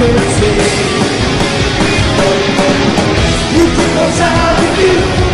You could know how to do.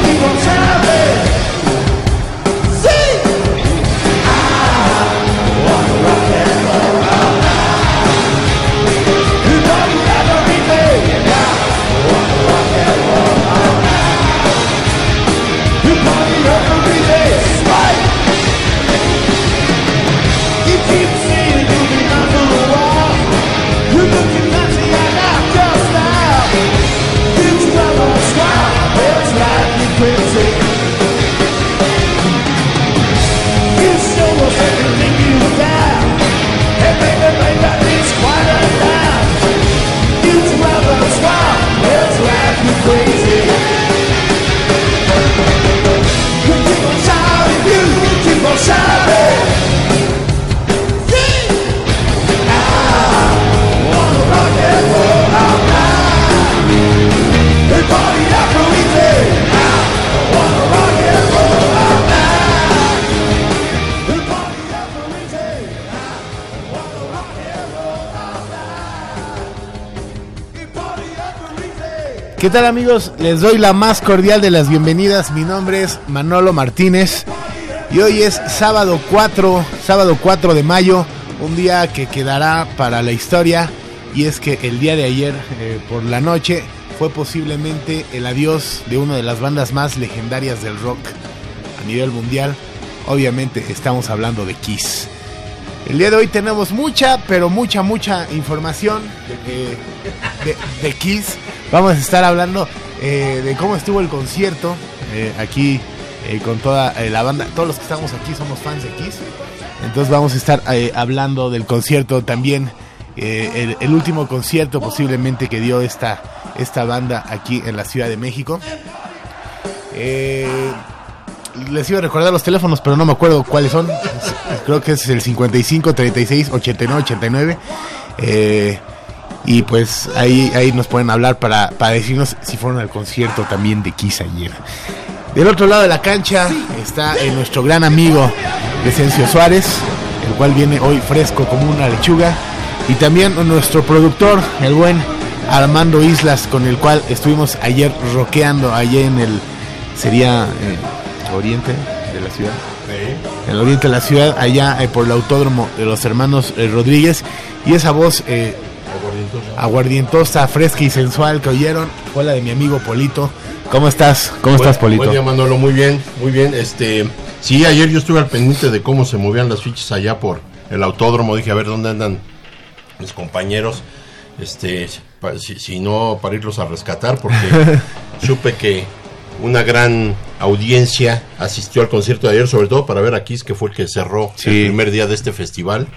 ¿Qué tal amigos? Les doy la más cordial de las bienvenidas. Mi nombre es Manolo Martínez y hoy es sábado 4, sábado 4 de mayo, un día que quedará para la historia y es que el día de ayer eh, por la noche fue posiblemente el adiós de una de las bandas más legendarias del rock a nivel mundial. Obviamente estamos hablando de Kiss. El día de hoy tenemos mucha, pero mucha, mucha información eh, de, de Kiss. Vamos a estar hablando eh, de cómo estuvo el concierto eh, aquí eh, con toda la banda. Todos los que estamos aquí somos fans de Kiss. Entonces vamos a estar hablando del concierto también. el, último concierto posiblemente que dio esta, esta banda aquí en la Ciudad de México. Les iba a recordar los teléfonos, pero no me acuerdo cuáles son. Creo que es el 55 36 89 89. Eh, y pues ahí, ahí nos pueden hablar para, para decirnos si fueron al concierto también de Kiss ayer. Del otro lado de la cancha está eh, nuestro gran amigo Decencio Suárez, el cual viene hoy fresco como una lechuga. Y también nuestro productor, el buen Armando Islas, con el cual estuvimos ayer rockeando allá en el, sería eh, oriente de la ciudad. En el oriente de la ciudad, allá eh, por el autódromo de los hermanos Rodríguez. Y esa voz aguardientosa, fresca y sensual que oyeron fue la de mi amigo Polito. ¿Cómo estás? ¿Cómo estás, Polito? Buen día, Manolo, muy bien, muy bien. Este, sí, ayer yo estuve al pendiente de cómo se movían las fichas allá por el autódromo. Dije, a ver dónde andan mis compañeros. Este, pa- si, si no, para irlos a rescatar, porque supe que una gran audiencia asistió al concierto de ayer, sobre todo para ver a Kiss, que fue el que cerró Sí. el primer día de este festival.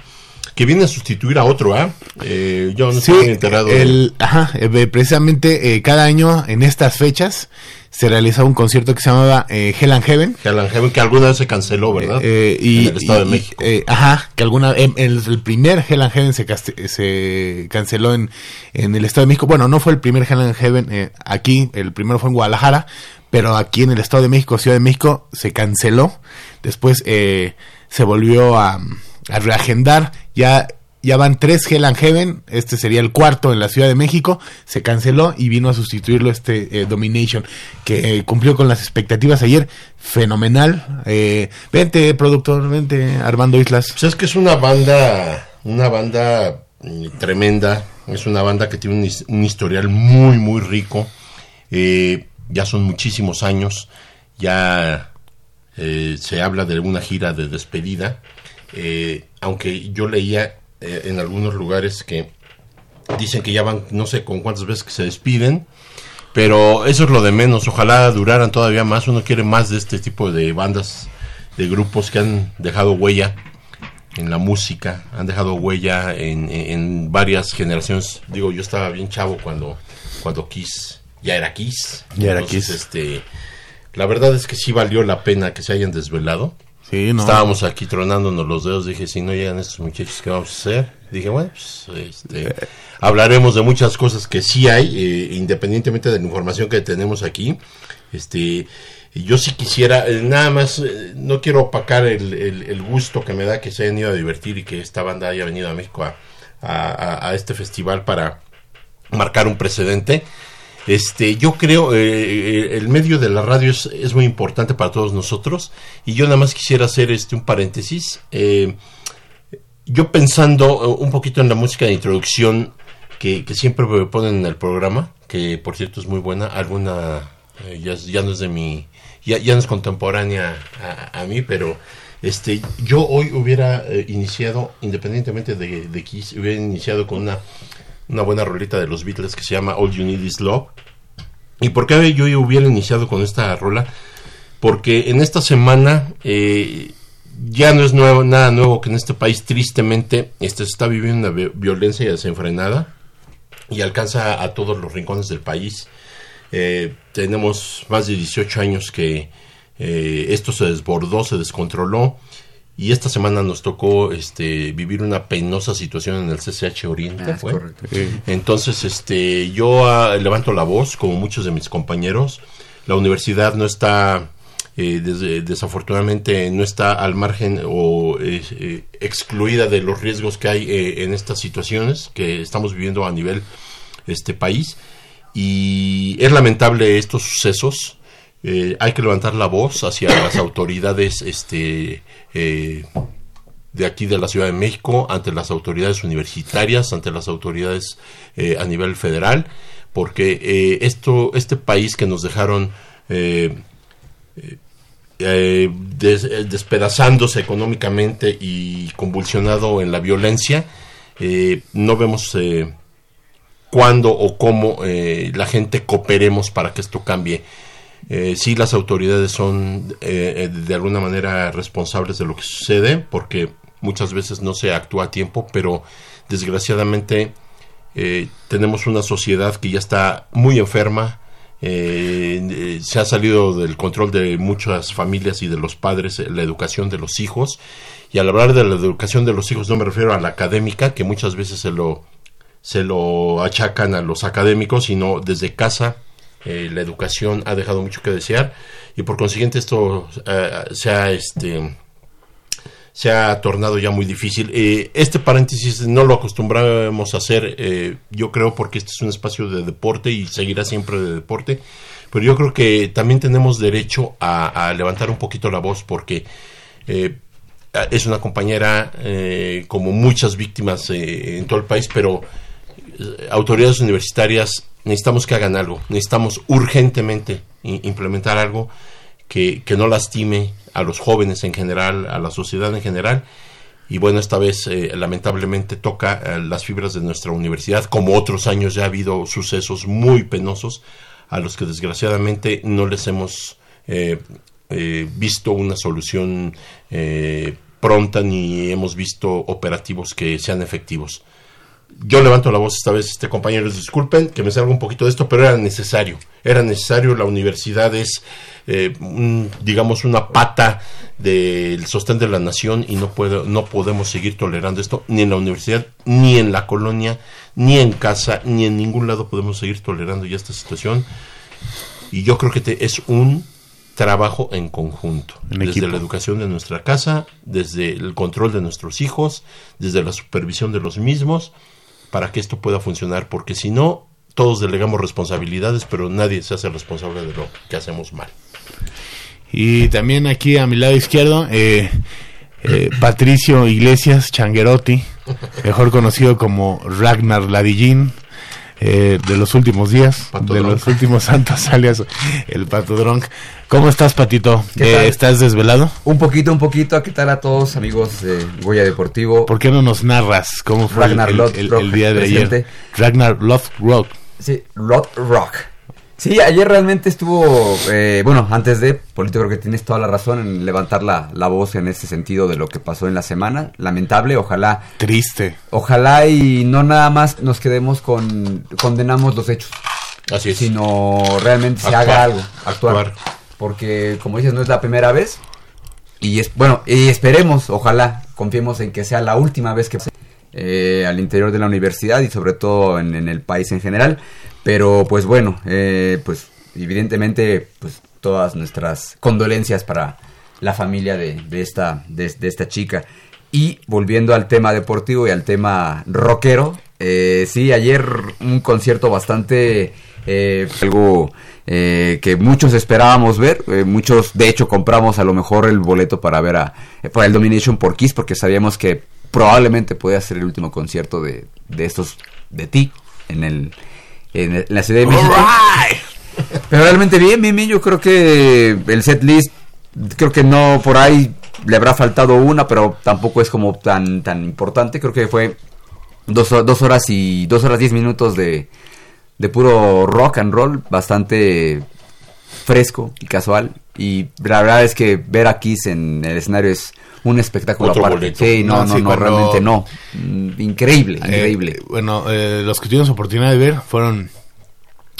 Que viene a sustituir a otro, ¿ah? Eh, yo no Sí, estoy enterado. el, ajá, eh, precisamente eh, cada año en estas fechas se realiza un concierto que se llamaba eh, Hell and Heaven. Hell and Heaven, que alguna vez se canceló, ¿verdad? Eh, y, en el Estado y- de México. ajá, que alguna el, el primer Hell and Heaven se, se canceló en, en el Estado de México. Bueno, no fue el primer Hell and Heaven aquí, el primero fue en Guadalajara, pero aquí en el Estado de México, Ciudad de México, se canceló. Después eh, se volvió a, a reagendar. Ya ya van tres Hell and Heaven, este sería el cuarto en la Ciudad de México, se canceló y vino a sustituirlo este eh, Domination, que eh, cumplió con las expectativas ayer, fenomenal. Eh, vente, productor, vente, Armando Islas. Pues es que es una banda, una banda mm, tremenda, es una banda que tiene un, un historial muy, muy rico, Eh, ya son muchísimos años, ya se habla de una gira de despedida, Eh, aunque yo leía eh, en algunos lugares que dicen que ya van no sé con cuántas veces que se despiden, pero eso es lo de menos, ojalá duraran todavía más, uno quiere más de este tipo de bandas, de grupos que han dejado huella en la música, han dejado huella en, en- en varias generaciones. Digo, yo estaba bien chavo cuando, cuando Kiss ya era Kiss. Ya era Entonces, Kiss. Este, la verdad es que sí valió la pena que se hayan desvelado. Sí, no. Estábamos aquí tronándonos los dedos. Dije, si no llegan estos muchachos, ¿qué vamos a hacer? Dije, bueno, pues, este, hablaremos de muchas cosas que sí hay, eh, independientemente de la información que tenemos aquí. Este, yo sí quisiera, eh, nada más, eh, no quiero opacar el, el- el gusto que me da que se hayan ido a divertir y que esta banda haya venido a México a, a- a- a este festival para marcar un precedente. Este, yo creo, eh, el medio de la radio es, es muy importante para todos nosotros y yo nada más quisiera hacer este un paréntesis. Eh, yo pensando eh, un poquito en la música de introducción que, que siempre me ponen en el programa, que por cierto es muy buena, alguna eh, ya, ya no es de mi, ya, ya no es contemporánea a, mí, pero este, yo hoy hubiera eh, iniciado, independientemente de, de Kiss, hubiera iniciado con una, una buena rolita de los Beatles que se llama All You Need Is Love. ¿Y por qué yo hubiera iniciado con esta rola? Porque en esta semana eh, ya no es nuevo, nada nuevo que en este país tristemente este, se está viviendo una vi- violencia desenfrenada y alcanza a todos los rincones del país. Eh, tenemos más de 18 años que eh, esto se desbordó, se descontroló y esta semana nos tocó este, vivir una penosa situación en el CCH Oriente. ¿fue? Entonces, este, yo ah, levanto la voz, como muchos de mis compañeros. La universidad no está, eh, des- desafortunadamente, no está al margen o eh, eh, excluida de los riesgos que hay eh, en estas situaciones que estamos viviendo a nivel este país. Y es lamentable estos sucesos. Eh, hay que levantar la voz hacia las autoridades este, eh, de aquí de la Ciudad de México, ante las autoridades universitarias, ante las autoridades eh, a nivel federal, porque eh, esto, este país que nos dejaron eh, eh, des- despedazándose económicamente y convulsionado en la violencia, no vemos cuándo o cómo la gente cooperemos para que esto cambie. Eh, sí, las autoridades son eh, eh, de alguna manera responsables de lo que sucede, porque muchas veces no se actúa a tiempo, pero desgraciadamente eh, tenemos una sociedad que ya está muy enferma, eh, se ha salido del control de muchas familias y de los padres la educación de los hijos, y al hablar de la educación de los hijos no me refiero a la académica, que muchas veces se lo, se lo achacan a los académicos, sino desde casa eh, la educación ha dejado mucho que desear y por consiguiente esto eh, se ha este se ha tornado ya muy difícil. Eh, este paréntesis no lo acostumbramos a hacer, eh, yo creo, porque este es un espacio de deporte y seguirá siempre de deporte, pero yo creo que también tenemos derecho a, levantar un poquito la voz porque es una compañera como muchas víctimas en todo el país, pero autoridades universitarias necesitamos que hagan algo, necesitamos urgentemente implementar algo que, que no lastime a los jóvenes en general, a la sociedad en general. Y bueno, esta vez eh, lamentablemente toca eh, las fibras de nuestra universidad, como otros años ya ha habido sucesos muy penosos a los que desgraciadamente no les hemos eh, eh, visto una solución eh, pronta ni hemos visto operativos que sean efectivos yo levanto la voz esta vez, este compañeros, disculpen que me salga un poquito de esto, pero era necesario, era necesario, la universidad es, eh, un- digamos, una pata del sostén de la nación y no, puedo, no podemos seguir tolerando esto, ni en la universidad, ni en la colonia, ni en casa, ni en ningún lado podemos seguir tolerando ya esta situación. Y yo creo que te- es un trabajo en conjunto, En desde equipo. la educación de nuestra casa, desde el control de nuestros hijos, desde la supervisión de los mismos, para que esto pueda funcionar, porque si no, todos delegamos responsabilidades, pero nadie se hace responsable de lo que hacemos mal. Y también aquí a mi lado izquierdo, eh, eh, Patricio Iglesias Changuerotti, mejor conocido como Ragnar Ladillín, eh, de los últimos días, Pato de Drunk. los últimos santos, alias el Pato Drunk. ¿Cómo estás, Patito? ¿Qué Eh, tal? ¿Estás desvelado? Un poquito, un poquito. ¿Qué tal a todos, amigos de Goya Deportivo? ¿Por qué no nos narras cómo fue el- Ragnar el, el- Lothbrok, el día de presente. ayer? Ragnar Lothbrok. Sí, Rock. Sí, ayer realmente estuvo, eh, bueno, antes de, Polito, creo que tienes toda la razón en levantar la, la voz en ese sentido de lo que pasó en la semana. Lamentable, ojalá, Triste. ojalá y no nada más nos quedemos con, condenamos los hechos, Así es. sino realmente se haga algo, actuar. Actuar. Porque, como dices, no es la primera vez. Y es, bueno, y esperemos, ojalá, confiemos en que sea la última vez que eh, al interior de la universidad y sobre todo en, en el país en general. Pero pues bueno, eh, pues evidentemente, pues todas nuestras condolencias para la familia de, de esta, de, esta chica. Y volviendo al tema deportivo y al tema rockero, eh, sí, ayer un concierto bastante eh, algo eh, que muchos esperábamos ver, eh, muchos de hecho compramos a lo mejor el boleto para ver a eh, para el Domination por Kiss porque sabíamos que probablemente podía ser el último concierto de, de estos de ti en el en, la Ciudad de México. Pero realmente bien, bien, bien. Yo creo que el set list, creo que no por ahí le habrá faltado una, pero tampoco es como tan tan importante. Creo que fue dos, dos horas y dos horas diez minutos de, de puro rock and roll, bastante fresco y casual. Y la verdad es que ver a Kiss en el escenario es un espectáculo Otro aparte. boleto. Sí, no, No, no, sí, no, realmente no. Mm, Increíble, increíble. Eh, bueno, eh, los que tuvimos oportunidad de ver fueron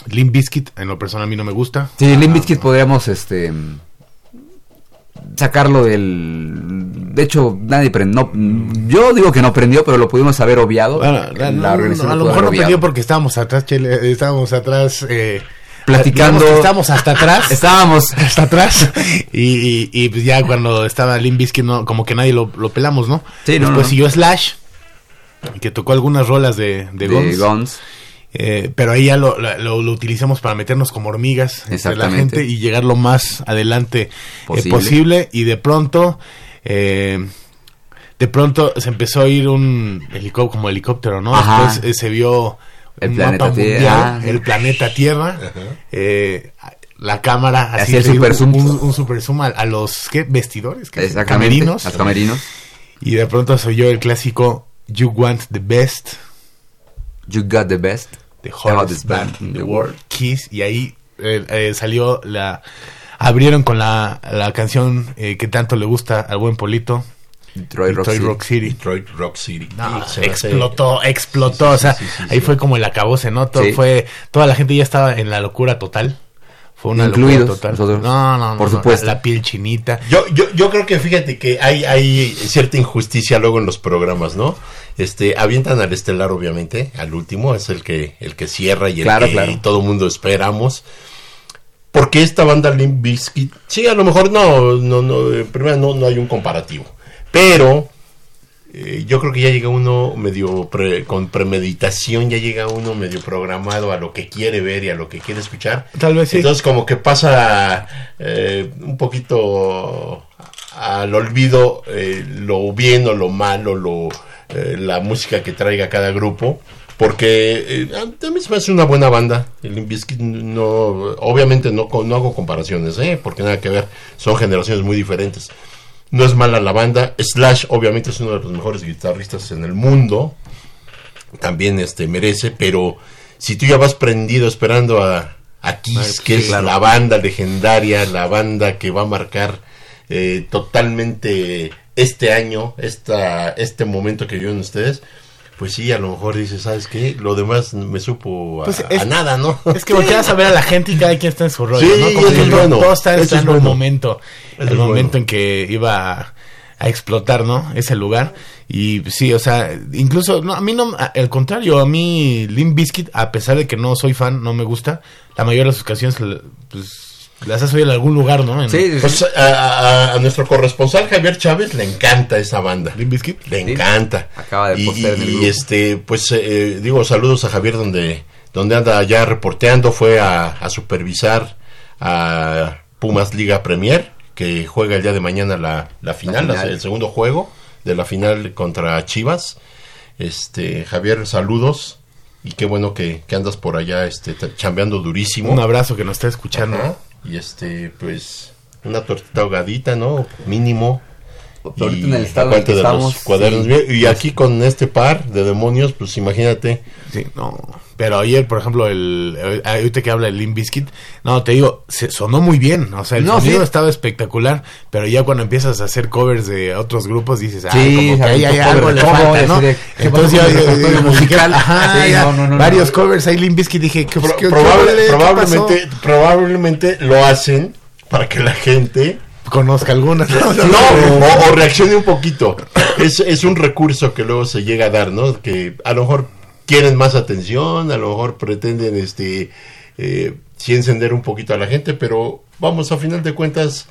Limp Bizkit, en lo personal a mí no me gusta. Sí, Limp Ah, Bizkit podríamos este sacarlo del de hecho nadie prendió yo digo que no prendió pero lo pudimos haber obviado Bueno, En no, organización no, a lo mejor no perdió porque estábamos atrás, Chele, estábamos atrás eh, Platicando. digamos que Estábamos hasta atrás. estábamos hasta atrás y, y, y, pues ya cuando estaba Limp Bizkit no, como que nadie lo, lo pelamos, ¿no? Sí, no, Después no. siguió Slash que tocó algunas rolas de, de, de Guns, Guns. eh, pero ahí ya lo, lo, lo utilizamos para meternos como hormigas entre la Exactamente. gente y llegar lo más adelante posible, Posible. posible y de pronto eh, de pronto se empezó a ir un helicóptero como helicóptero, ¿no? Ajá. Después eh, se vio El planeta mapa Tierra. mundial, el planeta Tierra, eh, la cámara así Hacía el super un, zoom. un, un super zoom a, a los ¿qué? vestidores, ¿Qué? Exactamente. camerinos, Los camerinos. y de pronto se oyó el clásico You Want the Best, You got the best. the hottest hottest band in the world, Kiss, y ahí eh, eh, salió la abrieron con la, la canción eh, que tanto le gusta al buen Polito, Detroit Rock Detroit City. Rock City. Detroit Rock City. No, Sí, se me hace- explotó, explotó, o sea, sí, sí, ahí sí. fue como el acabose, ¿no? Todo Sí. fue, toda la gente ya estaba en la locura total. Fue una Incluidos locura total. nosotros. No, no, no, Por no, supuesto. La, la piel chinita. Yo, yo, yo creo que fíjate que hay, hay cierta injusticia luego en los programas, ¿no? Este, avientan al estelar, obviamente, al último, es el que, el que cierra y el Claro, que claro. todo mundo esperamos. Porque esta banda Limp Bizkit, sí, a lo mejor no, no, no, primero no, no hay un comparativo, pero eh, yo creo que ya llega uno medio pre- con premeditación, ya llega uno medio programado a lo que quiere ver y a lo que quiere escuchar. Tal vez sí. Entonces como que pasa eh, un poquito al olvido eh, lo bien o lo malo, lo, la música que traiga cada grupo. Porque a a mí se me hace una buena banda. El Limp Bizkit no, obviamente no, no hago comparaciones, ¿eh? porque nada que ver. Son generaciones muy diferentes. No es mala la banda. Slash, obviamente, es uno de los mejores guitarristas en el mundo. También este merece, pero si tú ya vas prendido esperando a, a Kiss, que es la banda legendaria, la banda que va a marcar eh, totalmente este año, esta, este momento que viven ustedes, pues sí, a lo mejor dices, ¿sabes qué? Lo demás me supo a, Pues a nada, ¿no? Es que volteas a ver a la gente y cada quien está en su rollo, Sí, ¿no? Como eso que es bueno, todo está eso es el bueno. momento. Eso el momento bueno. en que iba a explotar, ¿no? Ese lugar. Y sí, o sea, incluso, no, a mí no, al contrario, a mí Limp Bizkit, a pesar de que no soy fan, no me gusta, la mayoría de las ocasiones, pues, las has oído en algún lugar, ¿no? En- Sí, sí, sí. Pues a, a- a nuestro corresponsal Javier Chávez le encanta esa banda. Limp Bizkit. Le Sí. encanta. Acaba de y, postear en el y, grupo. este, pues eh, digo, saludos a Javier donde, donde anda ya reporteando, fue a, a supervisar a Pumas Liga Premier, que juega el día de mañana la, la final, la- final. el segundo juego de la final contra Chivas. Este, Javier, saludos. Y qué bueno que, que andas por allá este, chambeando durísimo. Un abrazo que nos está escuchando. Ajá. Y este, pues, una tortita ahogadita, ¿no? Mínimo. Ahorita Y en el estado en que de estamos, los cuadernos. sí. Y aquí con este par de demonios, pues imagínate. Sí, no. Pero ayer, por ejemplo, el eh, ahorita que habla el Limp Bizkit, no, te digo, se sonó muy bien, o sea, el No, sonido sí. estaba espectacular, pero ya cuando empiezas a hacer covers de otros grupos dices, ah, Sí, como que ahí hay algo le falta, ¿no? así de, ¿qué Entonces pasó yo- musical? ajá, Sí, ya, no, no, varios covers ahí Limp Bizkit dije, ¿qué, Pro- qué- probable- qué probablemente, probablemente lo hacen para que la gente pasó? conozca algunas. no, o, o reaccione un poquito. Es, es un recurso que luego se llega a dar, ¿no? Que a lo mejor quieren más atención, a lo mejor pretenden, este, eh, sí encender un poquito a la gente, pero vamos, a final de cuentas,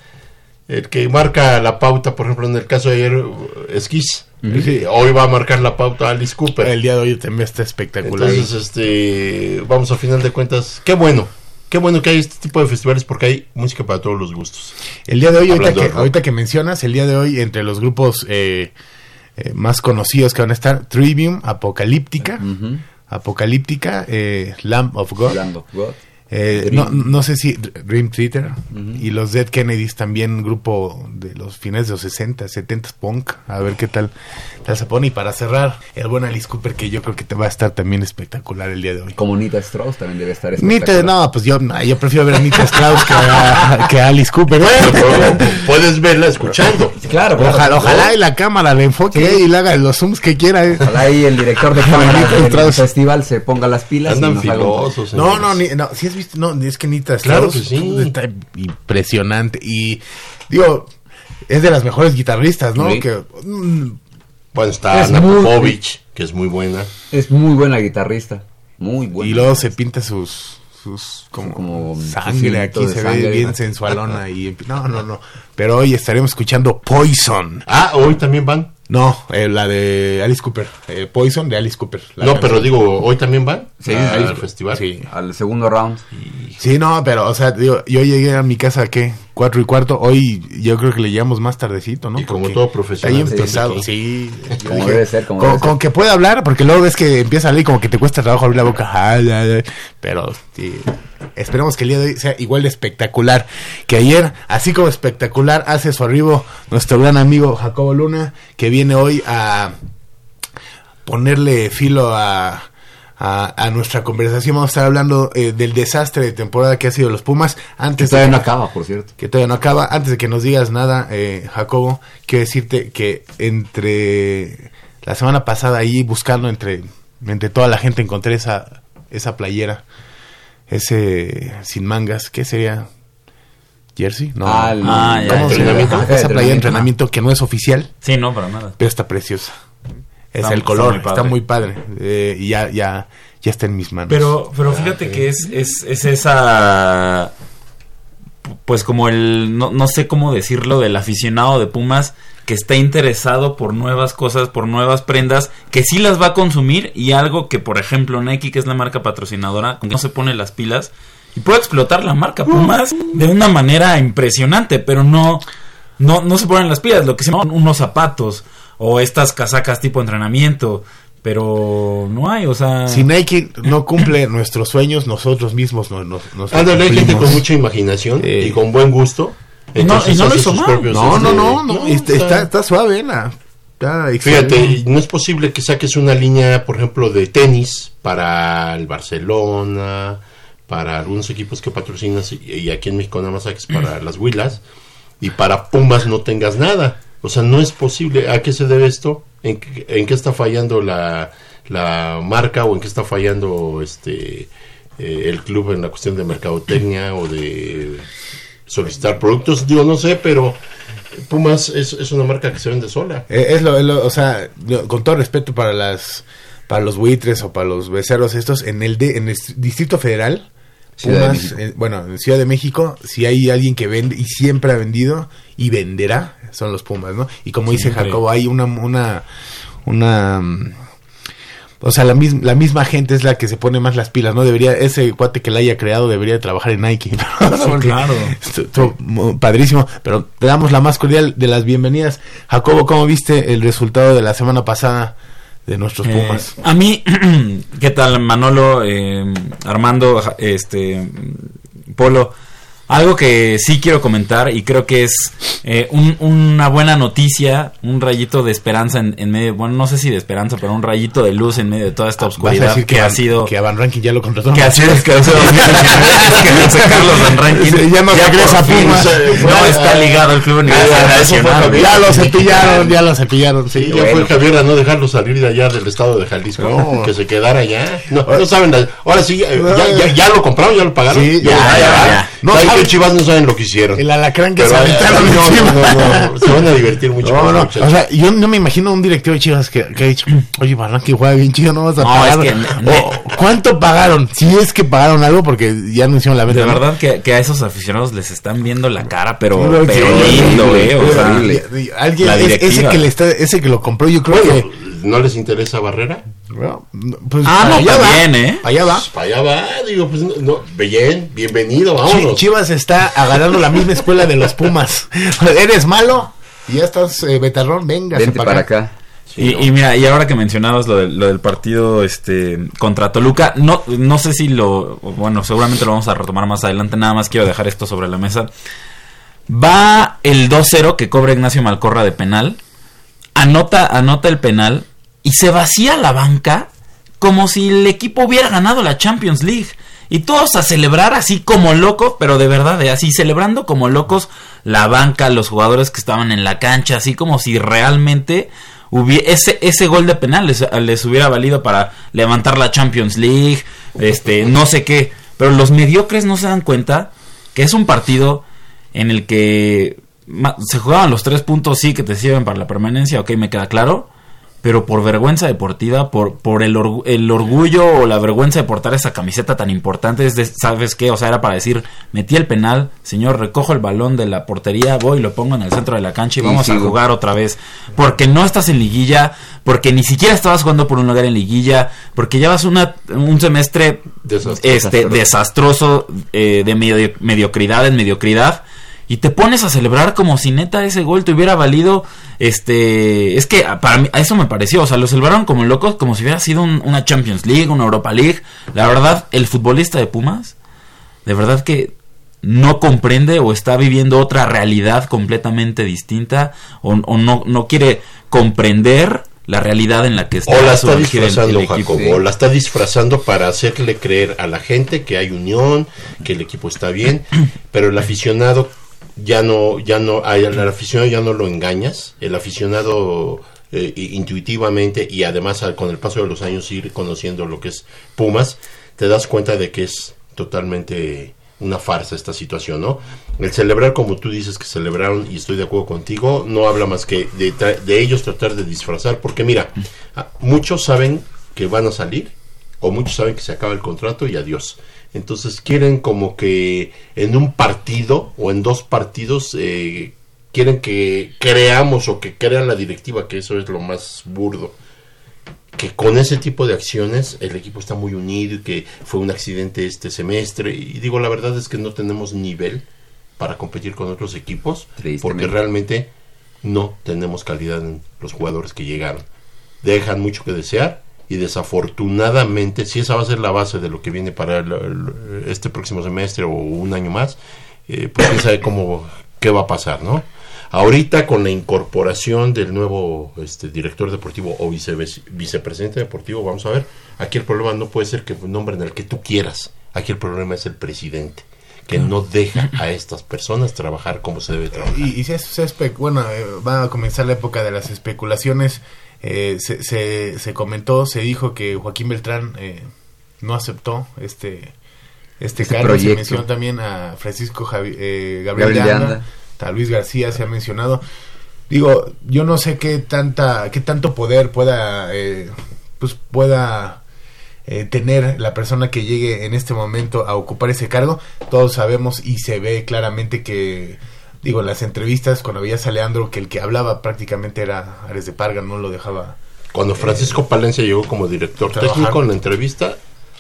el que marca la pauta, por ejemplo, en el caso de ayer, es Kiss. Eh, Hoy va a marcar la pauta Alice Cooper. El día de hoy también está espectacular. Entonces, este, vamos a final de cuentas, qué bueno. Qué bueno que hay este tipo de festivales porque hay música para todos los gustos. El día de hoy, ahorita que, ahorita que mencionas, el día de hoy, entre los grupos eh, eh, más conocidos que van a estar, Trivium, Apocalíptica. Apocalíptica, eh, Lamb of God. Land of God. Eh, no, no sé si Dream Theater y los Dead Kennedys también grupo de los fines de los 60, 70 punk, a ver qué tal, tal se pone y para cerrar el buen Alice Cooper que yo creo que te va a estar también espectacular el día de hoy. Como Nita Strauss también debe estar Nita, espectacular. no, pues yo, yo prefiero ver a Nita Strauss que a, que a Alice Cooper. Bueno, puedes verla escuchando. Claro, claro. Ojalá, ojalá y la cámara le enfoque eh, y le haga los zooms que quiera. eh. Ojalá ahí el director de cámara Nita del festival se ponga las pilas. y haga un-. No, señores. no, ni, no, si has visto, no, es que Claro que sí. está impresionante y digo, es de las mejores guitarristas, ¿no? Sí. Que mm, Bueno, está Es Ana muy- Popovich, que es muy buena. Es muy buena guitarrista. Muy buena. y luego se pinta sus sus como, Como sangre aquí se sangre. ve bien sensualona y no, no, no. Pero hoy estaremos escuchando Poison. Ah, hoy también van. No, eh, la de Alice Cooper, eh, Poison de Alice Cooper. la no, pero digo, hoy también van. Sí, al Alice- festival. Sí. Al segundo round. Sí, no, pero, o sea, digo, yo llegué a mi casa, ¿qué? Cuatro y cuarto. Hoy yo creo que le llegamos más tardecito, ¿no? Y como todo profesional, Está bien sí, sí. Como debe ser, como con, debe ser. con que pueda hablar, porque luego ves que empieza a leer como que te cuesta trabajo abrir la boca. Pero, sí, esperemos que el día de hoy sea igual de espectacular que ayer. Así como espectacular hace su arribo nuestro gran amigo Jacobo Luna, que viene hoy a ponerle filo a, a, a nuestra conversación. Vamos a estar hablando eh, del desastre de temporada que ha sido los Pumas. Antes de Todavía que- no acaba, por cierto. que todavía no acaba. Antes de que nos digas nada, eh, Jacobo, quiero decirte que entre la semana pasada ahí buscando entre, entre toda la gente encontré esa, esa playera, ese sin mangas, ¿qué sería? ¿Jersey? No. Ah, el- Ah, ya. ¿Cómo se llama? Entrenamiento. Esa playera de entrenamiento que no es oficial, Sí, no, para nada. pero está preciosa. Es Está- el está color, muy padre. está muy padre. eh, y ya, ya, ya está en mis manos. Pero, pero fíjate que es, es, es esa. Pues como el. No, no sé cómo decirlo, del aficionado de Pumas que está interesado por nuevas cosas, por nuevas prendas, que sí las va a consumir y algo que, por ejemplo, Nike, que es la marca patrocinadora, no se pone las pilas y puede explotar la marca Pumas de una manera impresionante, pero no, no, no se ponen las pilas, lo que se son unos zapatos o estas casacas tipo entrenamiento, pero no hay, o sea... si Nike no cumple nuestros sueños, nosotros mismos nos, nos, nos Ándale, hay gente cumplimos. con mucha imaginación Sí. y con buen gusto. Y no- y no lo hizo mal. propios, No, no, este, no, no, está, está- está, está suave, la, está Fíjate, no es posible que saques una línea, por ejemplo, de tenis para el Barcelona, para algunos equipos que patrocinas y, aquí en México nada más saques para las Huilas y para Pumas no tengas nada. O sea, no es posible. ¿A qué se debe esto? ¿En qué, en qué está fallando la, la marca o en qué está fallando este eh, el club en la cuestión de mercadotecnia o de solicitar productos? Digo, no sé, pero Pumas es, es una marca que se vende sola. Eh, es lo, es lo- o sea, lo- con todo respeto para las para los buitres o para los becerros estos en el de, en el Distrito Federal, Pumas, eh, bueno, en Ciudad de México, si hay alguien que vende y siempre ha vendido y venderá, son los Pumas, ¿no? Y como dice. Jacobo, hay una una una o sea, la misma, la misma gente es la que se pone más las pilas, ¿no? Debería, ese cuate que la haya creado debería de trabajar en Nike. Porque claro. estuvo padrísimo, pero te damos la más cordial de las bienvenidas. Jacobo, ¿cómo viste el resultado de la semana pasada de nuestros Eh, Pumas? a mí, ¿qué tal Manolo, eh, Armando, este, Polo? Algo que sí quiero comentar y creo que es eh, un- una buena noticia, un rayito de esperanza en, en medio, bueno, no sé si de esperanza, pero un rayito de luz en medio de toda esta oscuridad decir que, ha sido... que a Van Ranking ya lo contrató. que ha sido es que ha sido 2019, es que José Carlos Van Rankin Sí, ya no regresa a por fin Pumas. se- no está ligado al club universitario. Ya lo cepillaron, ya lo cepillaron, sí. Sí, ya fue Javier a no dejarlo salir de allá del estado de Jalisco, No. que se quedara allá. No, no saben, ahora sí, ya, ya, ya- ya lo compraron, ya lo pagaron. Sí, ya, ya, ya. No, No ¿Saben saben- que Chivas no saben lo que hicieron? El alacrán que Pero, se aventaron no, no, no, se van a divertir mucho. O sea, yo no me imagino un directivo de Chivas que, que ha dicho, oye, Van Ranking juega bien chido, no vas a No, pagar. es que ne- O, ¿Cuánto pagaron? Si es que pagaron algo, porque ya anunciaron la venta. De verdad que, que a esos aficionados les están viendo la cara, pero, pero lindo, horrible, eh. O sea, Alguien, La ese que le está, ese que lo compró, yo creo Bueno, que. ¿no les interesa Barrera? Bueno, pues, Ah, no, allá va, también, ¿eh? Allá va. Pues para allá va, digo, pues no, bien, bienvenido, vámonos. Chivas está agarrando la misma escuela de los Pumas. Eres malo y ya estás eh, betarrón, venga. Vente para acá. Y, y mira, y ahora que mencionabas lo, del- lo del partido este contra Toluca, no, no sé si lo, bueno, seguramente lo vamos a retomar más adelante, nada más quiero dejar esto sobre la mesa. Va el 2-0 que cobra Ignacio Malcorra de penal, anota, anota el penal y se vacía la banca como si el equipo hubiera ganado la Champions League. Y todos a celebrar así como locos, pero de verdad, eh, así celebrando como locos la banca, los jugadores que estaban en la cancha, así como si realmente ese, ese gol de penal les, les hubiera valido para levantar la Champions League, este, no sé qué. Pero los mediocres no se dan cuenta que es un partido en el que se jugaban los tres puntos, sí, que te sirven para la permanencia, ok, me queda claro. Pero por vergüenza deportiva, por, por el, el orgullo o la vergüenza de portar esa camiseta tan importante, es de, ¿sabes qué? O sea, era para decir, metí el penal, señor, recojo el balón de la portería, voy y lo pongo en el centro de la cancha y vamos a jugar otra vez. Porque no estás en liguilla, porque ni siquiera estabas jugando por un lugar en liguilla, porque llevas una, un semestre Desastroso. este, desastroso, eh, de medio- mediocridad en mediocridad. Y te pones a celebrar como si neta ese gol te hubiera valido, este, es que a- para mí, a eso me pareció, o sea, lo celebraron como locos, como si hubiera sido un- una Champions League, una Europa League. La verdad, el futbolista de Pumas, de verdad que no comprende o está viviendo otra realidad completamente distinta o, o no, no quiere comprender la realidad en la que está, O la está el- disfrazando, el o la está disfrazando para hacerle creer a la gente que hay unión, que el equipo está bien, pero el aficionado ya no, ya no, al aficionado ya no lo engañas, el aficionado eh, intuitivamente y además con el paso de los años ir conociendo lo que es Pumas, te das cuenta de que es totalmente una farsa esta situación, ¿no? El celebrar como tú dices que celebraron, y estoy de acuerdo contigo, no habla más que de, de ellos tratar de disfrazar, porque mira, muchos saben que van a salir, o muchos saben que se acaba el contrato y adiós. Entonces quieren como que en un partido o en dos partidos eh, quieren que creamos o que crean la directiva, que eso es lo más burdo. Que con ese tipo de acciones el equipo está muy unido y que fue un accidente este semestre. Y digo la verdad es que no tenemos nivel para competir con otros equipos porque realmente no tenemos calidad en los jugadores que llegaron. Dejan mucho que desear y desafortunadamente si esa va a ser la base de lo que viene para el- el- este próximo semestre o un año más eh, pues quién sabe cómo qué va a pasar no Ahorita con la incorporación del nuevo este, director deportivo o vice- vicepresidente deportivo, vamos a ver, aquí el problema no puede ser que nombren al que tú quieras, aquí el problema es el presidente, que no deja a estas personas trabajar como se debe trabajar. Y, y se, se bueno, eh, va a comenzar la época de las especulaciones. Eh, se, se, se comentó, se dijo que Joaquín Beltrán eh, no aceptó este este Este cargo. Se mencionó también a Francisco Javi- eh, Gabriel, Gabriel de de Anda, Anda. hasta Luis García se ha mencionado. Digo, yo no sé qué tanta, qué tanto poder pueda, eh, pues pueda eh, tener la persona que llegue en este momento a ocupar ese cargo. Todos sabemos y se ve claramente que, digo, en las entrevistas cuando veías a Leandro que el que hablaba prácticamente era Ares de Parga, no lo dejaba. Cuando Francisco Palencia llegó como director trabajar. técnico en la entrevista,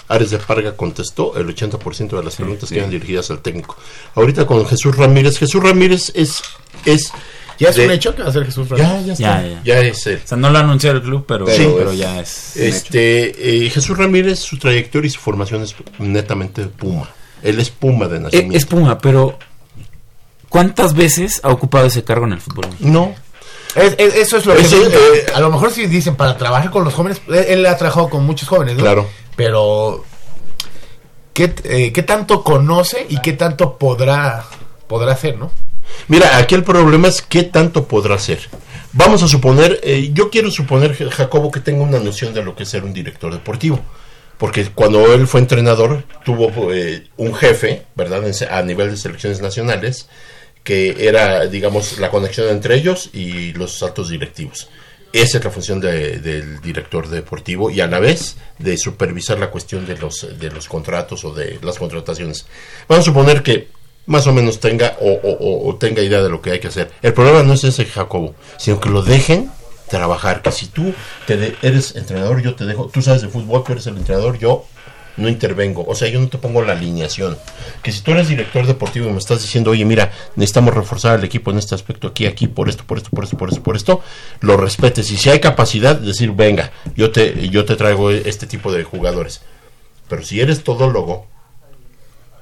Ares de Parga contestó el 80% de las preguntas que eran dirigidas al técnico. Ahorita con Jesús Ramírez, Jesús Ramírez es... es ¿Ya es de- un hecho que va a ser Jesús Ramírez? ya está. Ya, ya. Ya es él. O sea, no lo anunció el club, pero, Sí. pero ya es. Este, eh, Jesús Ramírez, su trayectoria y su formación es netamente Puma. Él es Puma de Eh, nacimiento. es Puma, pero ¿cuántas veces ha ocupado ese cargo en el fútbol? No, Es- es- eso es lo que... eh, a lo mejor si dicen para trabajar con los jóvenes, él, él ha trabajado con muchos jóvenes, ¿no? Claro. Pero... ¿qué, eh, ¿Qué tanto conoce y qué tanto podrá, podrá hacer, no? Mira, aquí el problema es qué tanto podrá hacer. Vamos a suponer, eh, yo quiero suponer, Ja- Jacobo, que tenga una noción de lo que es ser un director deportivo. Porque cuando él fue entrenador, tuvo eh, un jefe, ¿verdad? A nivel de selecciones nacionales, que era, digamos, la conexión entre ellos y los altos directivos. Esa es la función de- del director deportivo y a la vez de supervisar la cuestión de los, de los contratos o de las contrataciones. Vamos a suponer que más o menos tenga o, tenga idea de lo que hay que hacer. El problema no es ese, Jacobo, sino que lo dejen trabajar. Que si tú te de- eres entrenador, yo te dejo, tú sabes de fútbol, tú eres el entrenador, yo no intervengo. O sea, yo no te pongo la alineación. Que si tú eres director deportivo y me estás diciendo, oye, mira, necesitamos reforzar al equipo en este aspecto, aquí, aquí, por esto, por esto, por esto, por esto, por esto, lo respetes. Y si hay capacidad, decir, venga, yo te, yo te traigo este tipo de jugadores. Pero si eres todólogo,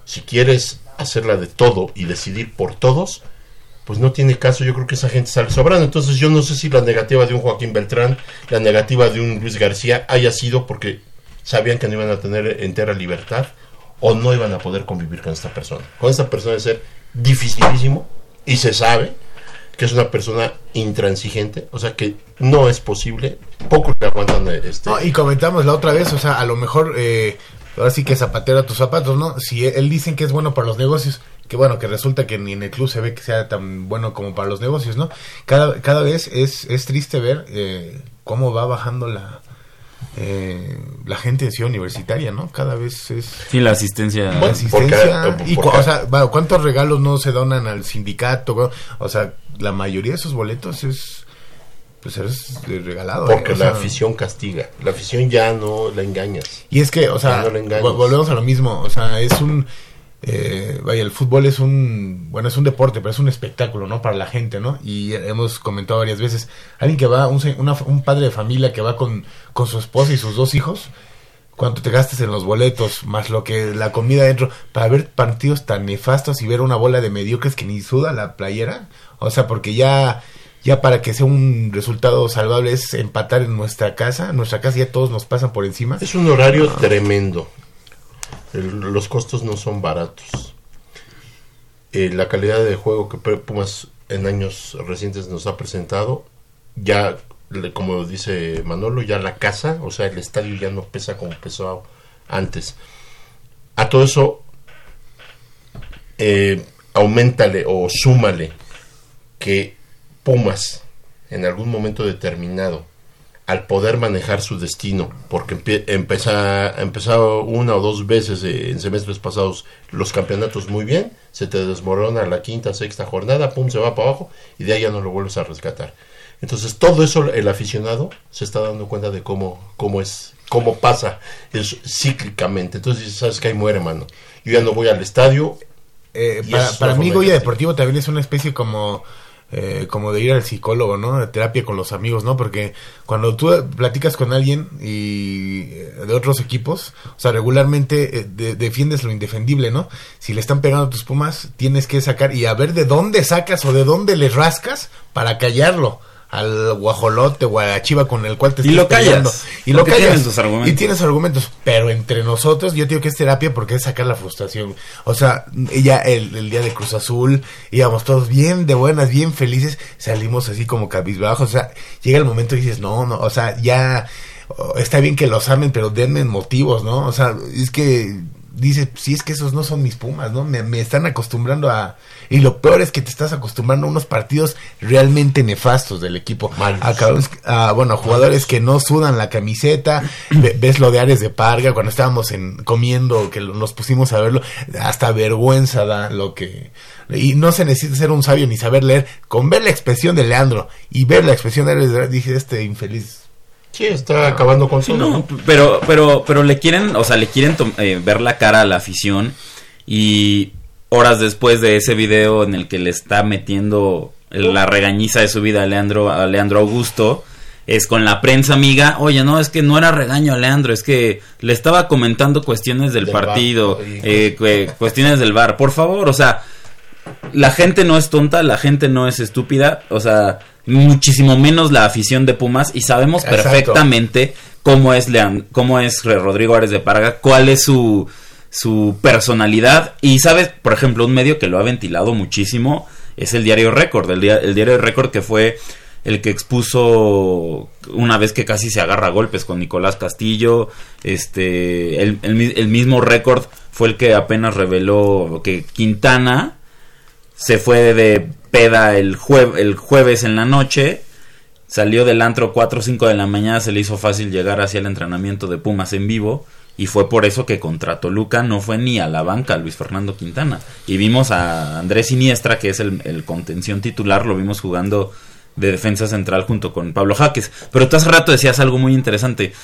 si quieres hacerla de todo y decidir por todos, pues no tiene caso, yo creo que esa gente sale sobrando. Entonces yo no sé si la negativa de un Joaquín Beltrán, la negativa de un Luis García haya sido porque sabían que no iban a tener entera libertad o no iban a poder convivir con esta persona. Con esta persona debe ser dificilísimo y se sabe que es una persona intransigente, o sea que no es posible, pocos le aguantan este... No, y comentamos la otra vez, o sea, a lo mejor, eh, ahora sí que zapatero a tus zapatos, ¿no? Si él dicen que es bueno para los negocios, que bueno, que resulta que ni en el club se ve que sea tan bueno como para los negocios, ¿no? Cada, cada vez es, es triste ver eh, cómo va bajando la, eh, la gente en ciudad universitaria, ¿no? Cada vez es... Sí, la asistencia. la Bueno, asistencia porque- y porque- o sea, bueno, cuántos regalos no se donan al sindicato o sea la mayoría de esos boletos es pues es regalado Porque ¿eh? O la sea, afición castiga. La afición ya no la engañas. y es que o sea no vol- volvemos a lo mismo o sea es un eh, vaya el fútbol es un bueno es un deporte pero es un espectáculo no para la gente no y hemos comentado varias veces alguien que va un, una- un padre de familia que va con con su esposa y sus dos hijos cuánto te gastes en los boletos, más lo que la comida dentro, para ver partidos tan nefastos y ver una bola de mediocres que ni suda la playera. O sea, porque ya, ya para que sea un resultado salvable es empatar en nuestra casa. Nuestra casa ya todos nos pasan por encima. Es un horario tremendo. Los costos no son baratos. Eh, la calidad de juego que Pumas en años recientes nos ha presentado, ya, como dice Manolo, ya la casa, o sea, el estadio ya no pesa como pesaba antes. A todo eso, eh, aumentale o súmale que Pumas, en algún momento determinado, al poder manejar su destino, porque empeza- empezado una o dos veces eh, en semestres pasados los campeonatos muy bien, se te desmorona la quinta, sexta jornada, pum, se va para abajo y de ahí ya no lo vuelves a rescatar. Entonces todo eso el aficionado se está dando cuenta de cómo, cómo es, cómo pasa es cíclicamente. Entonces dices, sabes que ahí muere, mano. Yo ya no voy al estadio, Eh, para para mí Goya. Deportivo también es una especie como eh, como de ir al psicólogo, ¿no? De terapia con los amigos, ¿no? Porque cuando tú platicas con alguien y eh, de otros equipos, o sea, regularmente eh, de- defiendes lo indefendible, ¿no? Si le están pegando tus pumas, tienes que sacar y a ver de dónde sacas o de dónde le rascas para callarlo al guajolote o a la chiva con el cual te Y estás lo callas, peleando. Y lo callas. tienes argumentos. Y tienes argumentos. Pero entre nosotros, yo digo que es terapia porque es sacar la frustración. O sea, ella el, el día de Cruz Azul, íbamos todos bien de buenas, bien felices, salimos así como cabizbajos. O sea, llega el momento y dices, no, no, o sea, ya está bien que los amen, pero denme motivos, ¿no? O sea, es que dice, si es que esos no son mis Pumas, ¿no? Me, me están acostumbrando a... Y lo peor es que te estás acostumbrando a unos partidos realmente nefastos del equipo. A, bueno, a jugadores que no sudan la camiseta. Ve- ves lo de Ares de Parga cuando estábamos en, comiendo, que nos pusimos a verlo. Hasta vergüenza da lo que... Y no se necesita ser un sabio ni saber leer. Con ver la expresión de Leandro y ver la expresión de Ares de Parga, dije, este infeliz Sí, está acabando con todo. no, pero, pero, pero le quieren, o sea, le quieren eh, ver la cara a la afición y horas después de ese video en el que le está metiendo la regañiza de su vida a Leandro, a Leandro Augusto, es con la prensa amiga, oye, no, es que no era regaño a Leandro, es que le estaba comentando cuestiones del, Del partido, eh, cuestiones del bar, por favor, o sea, la gente no es tonta, la gente no es estúpida, o sea, muchísimo menos la afición de Pumas y sabemos Exacto. perfectamente cómo es cómo es Rodrigo Ares de Parga, cuál es su su personalidad y sabes, por ejemplo, un medio que lo ha ventilado muchísimo es el Diario Récord, el, dia- el Diario Récord que fue el que expuso una vez que casi se agarra a golpes con Nicolás Castillo, este el, el el mismo Récord fue el que apenas reveló que Quintana se fue de peda el, jue- el jueves en la noche, salió del antro 4 o 5 de la mañana, se le hizo fácil llegar hacia el entrenamiento de Pumas en vivo y fue por eso que contra Toluca no fue ni a la banca Luis Fernando Quintana. Y vimos a Andrés Siniestra, que es el, contención titular, lo vimos jugando de defensa central junto con Pablo Jaques. Pero tú hace rato decías algo muy interesante.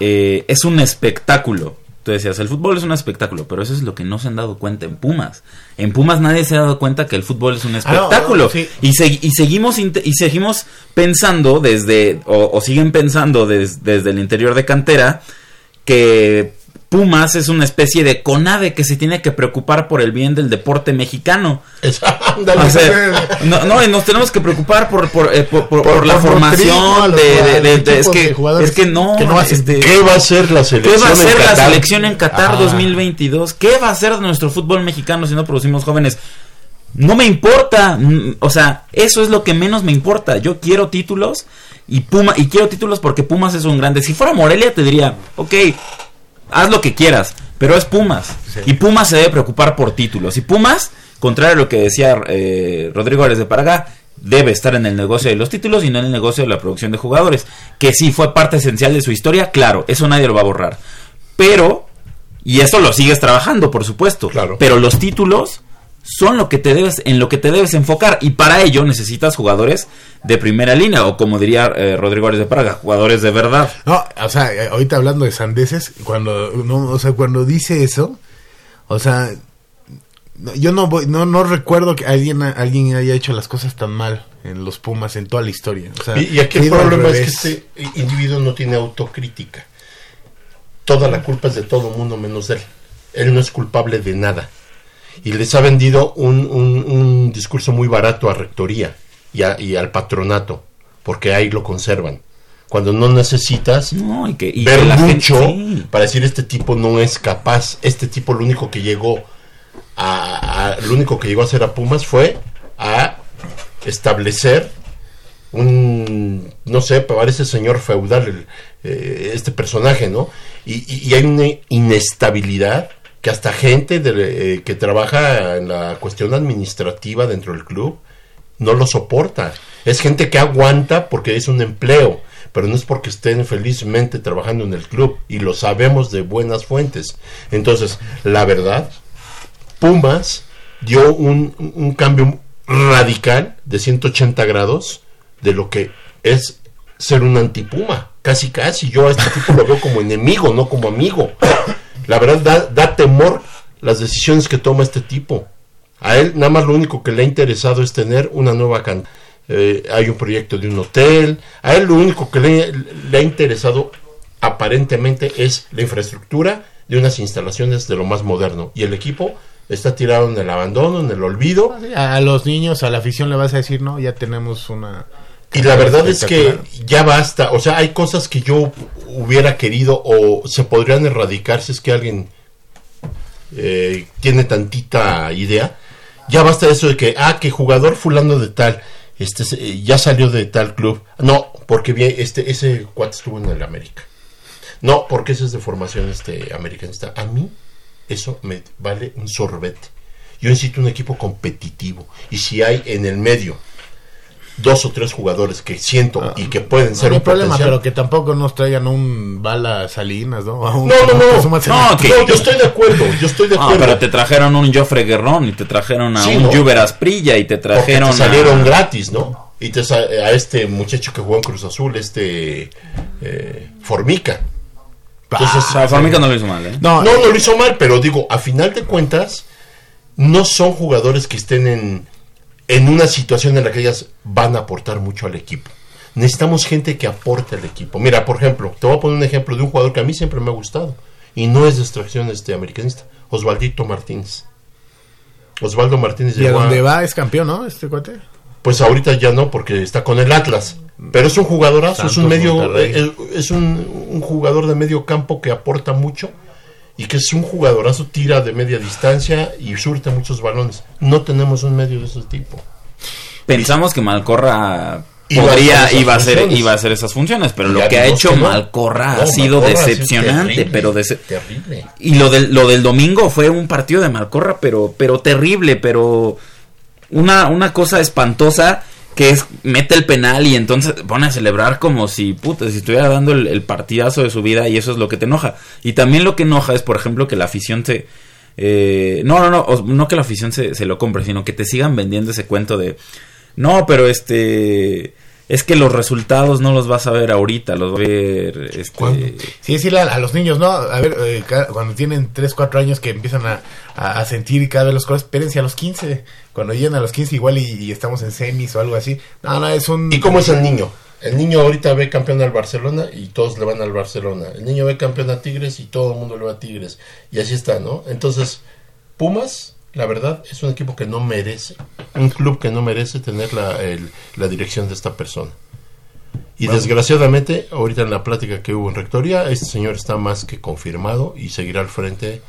Eh, es un espectáculo. Tú decías, el fútbol es un espectáculo, pero eso es lo que no se han dado cuenta en Pumas. En Pumas nadie se ha dado cuenta que el fútbol es un no, espectáculo. no, sí. y, se- y seguimos y seguimos pensando desde, o, o siguen pensando des- desde el interior de cantera, que Pumas es una especie de CONADE que se tiene que preocupar por el bien del deporte mexicano. O sea, no, no, y nos tenemos que preocupar por, por, eh, por- por- Por- por la formación de, de- de- de- es que es que no, que no hacen- este, ¿Qué va a hacer la ¿Qué selección? va a hacer en la Qatar? selección en Qatar Ah. 2022? ¿Qué va a hacer nuestro fútbol mexicano si no producimos jóvenes? No me importa, mm, o sea, eso es lo que menos me importa. Yo quiero títulos y Puma y quiero títulos porque Pumas es un grande. Si fuera Morelia te diría, ok, haz lo que quieras, pero es Pumas y Pumas se debe preocupar por títulos. Y Pumas, contrario a lo que decía eh, Rodrigo Ares de Paragá, debe estar en el negocio de los títulos y no en el negocio de la producción de jugadores, que sí fue parte esencial de su historia, claro, eso nadie lo va a borrar. Pero y eso lo sigues trabajando, por supuesto. Claro. Pero los títulos son lo que te debes, en lo que te debes enfocar. Y para ello necesitas jugadores de primera línea, o como diría eh, Rodrigo Ares de Praga, jugadores de verdad. No, o sea, eh, ahorita hablando de sandeces, cuando, no, o sea, cuando dice eso, o sea, yo no voy, no, no recuerdo que alguien, alguien haya hecho las cosas tan mal en los Pumas en toda la historia. O sea, Y, y aquí el problema es que este individuo no tiene autocrítica. Toda la culpa es de todo el mundo menos de él. Él no es culpable de nada. Y les ha vendido un, un- un discurso muy barato a Rectoría y, a- y al patronato, porque ahí lo conservan. Cuando no necesitas No, y que, y ver que la gente- mucho sí. para decir este tipo no es capaz, este tipo lo único que llegó a, a- lo único que llegó a hacer a Pumas fue a establecer un no sé, parece señor feudal el, eh, este personaje, ¿no? Y, y- y hay una inestabilidad que hasta gente de- eh, que trabaja en la cuestión administrativa dentro del club no lo soporta. Es gente que aguanta porque es un empleo, pero no es porque estén felizmente trabajando en el club y lo sabemos de buenas fuentes. Entonces, la verdad, Pumas dio un, un cambio radical de 180 grados de lo que es ser un antipuma. Casi, casi. Yo a este tipo lo veo como enemigo, no como amigo. La verdad, da, da temor las decisiones que toma este tipo. A él nada más lo único que le ha interesado es tener una nueva can eh, hay un proyecto de un hotel. A él lo único que le, le ha interesado aparentemente es la infraestructura de unas instalaciones de lo más moderno. Y el equipo está tirado en el abandono, en el olvido. A los niños, a la afición le vas a decir, no, ya tenemos una... Y la verdad es que ya basta. O sea, hay cosas que yo hubiera querido o se podrían erradicar si es que alguien eh, tiene tantita idea. Ya basta eso de que, ah, que jugador fulano de tal, este eh, ya salió de tal club. No, porque bien, este, ese cuate estuvo en el América. No, porque ese es de formación este americanista. A mí eso me vale un sorbete. Yo necesito un equipo competitivo. Y si hay en el medio dos o tres jugadores que siento y que pueden ser no hay un problema, potencial, pero que tampoco nos traigan un bala Salinas, ¿no? A un- No, no, no. que- yo estoy de acuerdo, yo estoy de No, acuerdo. pero te trajeron un Joffre Guerrón y te trajeron a Sí, un ¿no? Juber Asprilla y te trajeron te salieron a... gratis, ¿no? Y te sa- a este muchacho que jugó en Cruz Azul, este eh, Formica. Entonces, O sea, Formica no lo hizo mal, ¿eh? No, No, no lo hizo mal, pero digo, a final de cuentas, no son jugadores que estén en, en una situación en la que ellas van a aportar mucho al equipo. Necesitamos gente que aporte al equipo. Mira, por ejemplo, te voy a poner un ejemplo de un jugador que a mí siempre me ha gustado y no es de extracción este americanista, Osvaldito Martínez. Osvaldo Martínez y a llegó a- donde va es campeón, ¿no? Este cuate. pues ahorita ya no, porque está con el Atlas. Pero es un jugadorazo, es un medio, eh, es un, un jugador de medio campo que aporta mucho y que es un jugadorazo, tira de media distancia y surte muchos balones. No tenemos un medio de ese tipo. Pensamos que Malcorra podría, iba a hacer, iba a hacer esas funciones, pero lo que ha hecho que no. Malcorra No, ha sido Malcorra decepcionante, terrible, pero terrible. y lo del, lo del domingo fue un partido de Malcorra, pero, pero terrible, pero una, una cosa espantosa que es mete el penal y entonces pone a celebrar como si puta, si estuviera dando el, partidazo de su vida y eso es lo que te enoja. Y también lo que enoja es, por ejemplo, que la afición se... eh, no, no, no, no que la afición se, se lo compre, sino que te sigan vendiendo ese cuento de... No, pero este... Es que los resultados no los vas a ver ahorita, los vas a ver... Este, Sí, decirle a, a los niños, ¿no? A ver, eh, cuando tienen 3, 4 años que empiezan a, a- a sentir cada vez los colores, espérense a los 15. Cuando lleguen a los 15 igual y, y estamos en semis o algo así. No, no, es un... ¿Y cómo es el niño? El niño ahorita ve campeón al Barcelona y todos le van al Barcelona. El niño ve campeón a Tigres y todo el mundo le va a Tigres. Y así está, ¿no? Entonces, Pumas, la verdad, es un equipo que no merece, un club que no merece tener la, el- la dirección de esta persona. Y desgraciadamente, ahorita en la plática que hubo en Rectoría, este señor está más que confirmado y seguirá al frente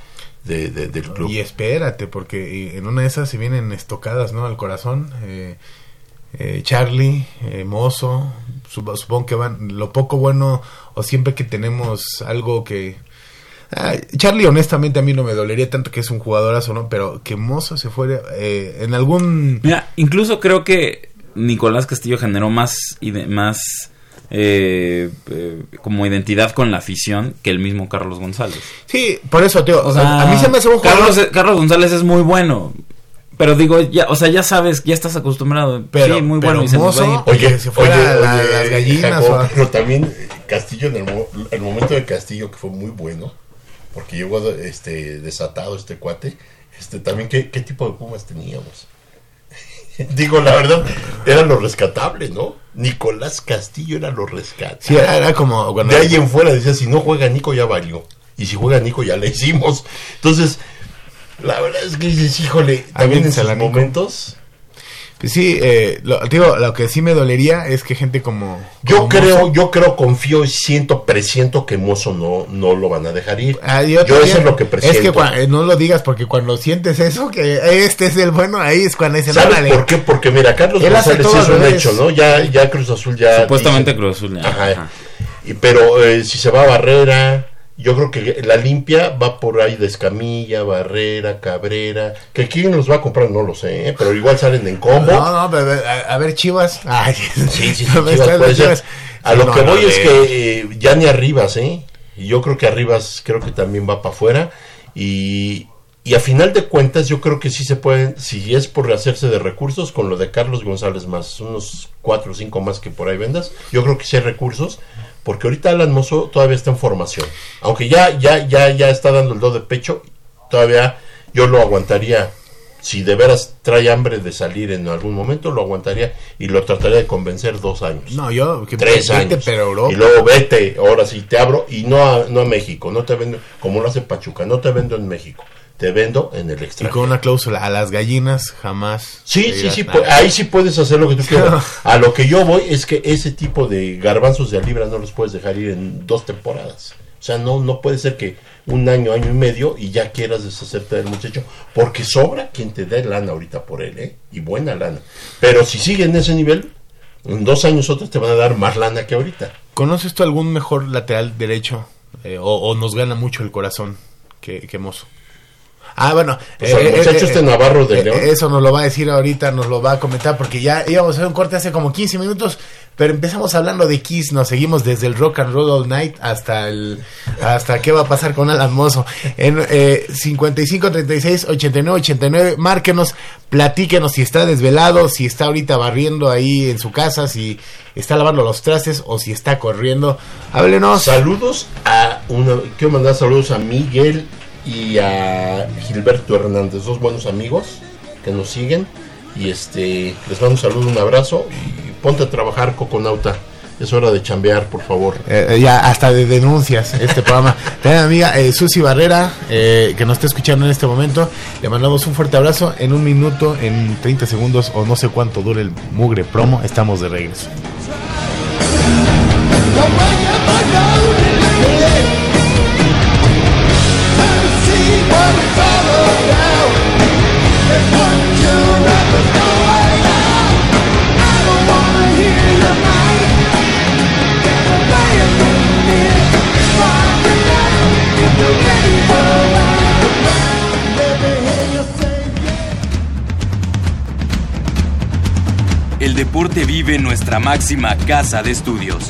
de- de- del club. Y espérate, porque en una de esas se vienen estocadas, ¿no? Al corazón. Eh, eh, Charlie, eh, Mozo, sup- supongo que van lo poco bueno o siempre que tenemos algo que... Ah, Charlie, honestamente, a mí no me dolería tanto que es un jugadorazo, ¿no? Pero que Mozo se fuera eh, en algún... Mira, incluso creo que Nicolás Castillo generó más, ide- más eh, eh, como identidad con la afición que el mismo Carlos González. Sí, por eso, tío. O sea, a mí se me hace un jugador... Carlos, Carlos González es muy bueno. Pero digo, ya, o sea, ya sabes, ya estás acostumbrado. Pero- sí, muy pero bueno. y se nos va a ir. Mozo- que se fuera a la- las gallinas Jacob, o a- pero también Castillo en el momento de Castillo que fue muy bueno porque llegó este desatado este cuate este también qué, qué tipo de pumas teníamos digo la verdad era lo rescatable no Nicolás Castillo era lo rescatable. Sí, era, como... cuando- de ahí en fuera decía si no juega Nico ya valió. Y si juega Nico ya le hicimos. Entonces la verdad es que dices híjole también en sus Nico. Sí, eh, lo, digo, lo que sí me dolería es que gente como... Yo como creo, Mozo- yo creo, confío y siento, presiento que Mozo no, no lo van a dejar ir. Ah, yo también. eso es lo que presiento. Es que eh, no lo digas porque cuando sientes eso, que este es el bueno, ahí es cuando dicen, ¿Sabes órale. por qué? Porque mira, Carlos González es un hecho, ¿no? Ya, ya Cruz Azul ya. Supuestamente dice- Cruz Azul. ya. Ajá. Ajá. Y, pero eh, si se va a Barrera, yo creo que la limpia va por ahí de Escamilla, Barrera, Cabrera. Que quién los va a comprar, no lo sé, ¿eh? pero igual salen en combo. No, no, pero a, a ver, Chivas. Ay, Sí, sí, sí, no Chivas. A lo no, que no, voy es de- que eh, ya ni Arribas, ¿eh? Y yo creo que Arribas creo que también va para afuera. Y, y a final de cuentas yo creo que sí se pueden, si es por hacerse de recursos, con lo de Carlos González más unos cuatro o cinco más que por ahí vendas, yo creo que sí hay recursos. Porque ahorita Alan Mozo todavía está en formación. Aunque ya, ya, ya, ya está dando el do de pecho, todavía yo lo aguantaría si de veras trae hambre de salir en algún momento, lo aguantaría y lo trataría de convencer dos años. No, yo... Que tres vete, años. pero Europa. Y luego vete, ahora sí te abro y no a, no a México, no te vendo, como lo hace Pachuca, no te vendo en México, te vendo en el Y extranjero. con una cláusula, a las gallinas jamás. Sí, sí, sí, nada. pu- ahí sí puedes hacer lo que tú quieras. A lo que yo voy es que ese tipo de garbanzos de a libra no los puedes dejar ir en dos temporadas. O sea, no, no puede ser que un año, año y medio y ya quieras deshacerte del muchacho, porque sobra quien te dé lana ahorita por él, ¿eh? Y buena lana. Pero si sigue en ese nivel, en dos años otros te van a dar más lana que ahorita. ¿Conoces tú algún mejor lateral derecho? Eh, o, o nos gana mucho el corazón que, que Mozo? Ah, bueno. Pues al muchacho este Navarro de eh, León. Eso nos lo va a decir ahorita, nos lo va a comentar, porque ya íbamos a hacer un corte hace como 15 minutos, pero empezamos hablando de Kiss, nos seguimos desde el Rock and Roll All Night hasta el hasta qué va a pasar con Alan Mozo. En eh, 55 36 89 89, márquenos, platíquenos si está desvelado, si está ahorita barriendo ahí en su casa, si está lavando los trastes o si está corriendo. Háblenos. Saludos a una. Quiero mandar saludos a Miguel y a Gilberto Hernández, dos buenos amigos que nos siguen. Y este, les mando un saludo, un abrazo. Y ponte a trabajar, Coconauta. Es hora de chambear, por favor. Eh, eh, ya hasta de denuncias este programa. Tengan amiga eh, Susi Barrera, eh, que nos está escuchando en este momento. Le mandamos un fuerte abrazo. En un minuto, en 30 segundos o no sé cuánto dure el mugre promo, estamos de regreso. El deporte vive en nuestra máxima casa de estudios.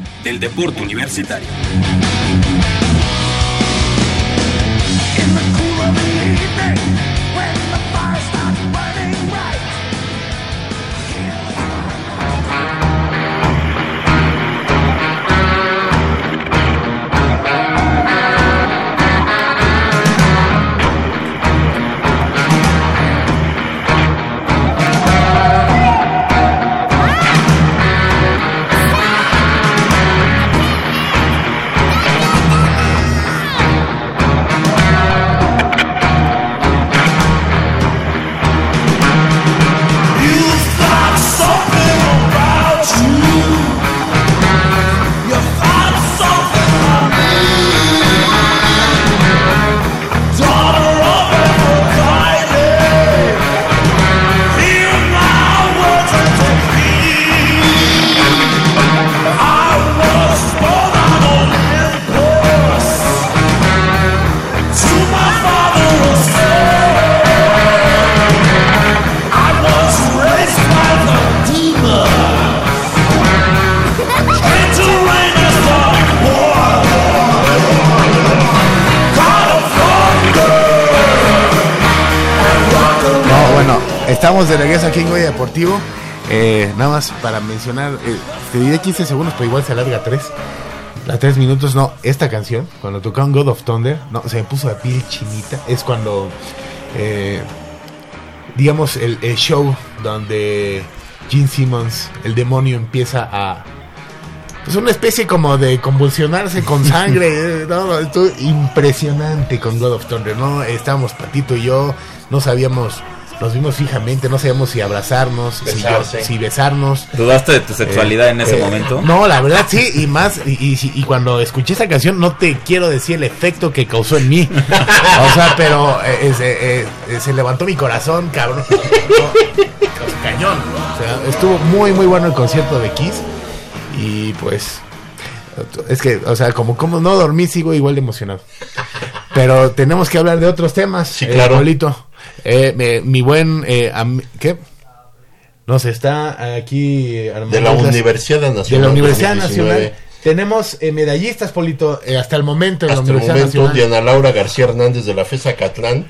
del deporte universitario. Estamos de regreso aquí en Goya Deportivo. Eh, nada más para mencionar, eh, te diré 15 segundos, pero igual se alarga 3. A 3 minutos, no, esta canción, cuando tocaron God of Thunder, no, se me puso la piel chinita. Es cuando, eh, digamos, el, el show donde Gene Simmons, el demonio, empieza a. Pues una especie como de convulsionarse con sangre. no, estuvo impresionante con God of Thunder, ¿no? Estábamos Patito y yo, no sabíamos, nos vimos fijamente, no sabíamos si abrazarnos, si, Besarse. si besarnos. ¿Dudaste de tu sexualidad en ese Eh, momento? No, la verdad sí, y más, y, y- y cuando escuché esa canción no te quiero decir el efecto que causó en mí. o sea, pero eh, eh, se- eh, eh, se levantó mi corazón, cabrón. No, cañón. O sea, estuvo muy, muy bueno el concierto de Kiss. Y pues, es que, o sea, como, como no dormí, sigo igual de emocionado. Pero tenemos que hablar de otros temas. Sí, eh, claro. Pablito. Eh, me- mi buen, eh, am- ¿qué? Nos está aquí Armando De la Universidad Nacional. de la Universidad 2019. Nacional. Tenemos eh, medallistas, Polito, eh, hasta el momento en Hasta la el momento, Nacional. Diana Laura García Hernández de la FESA Catlán,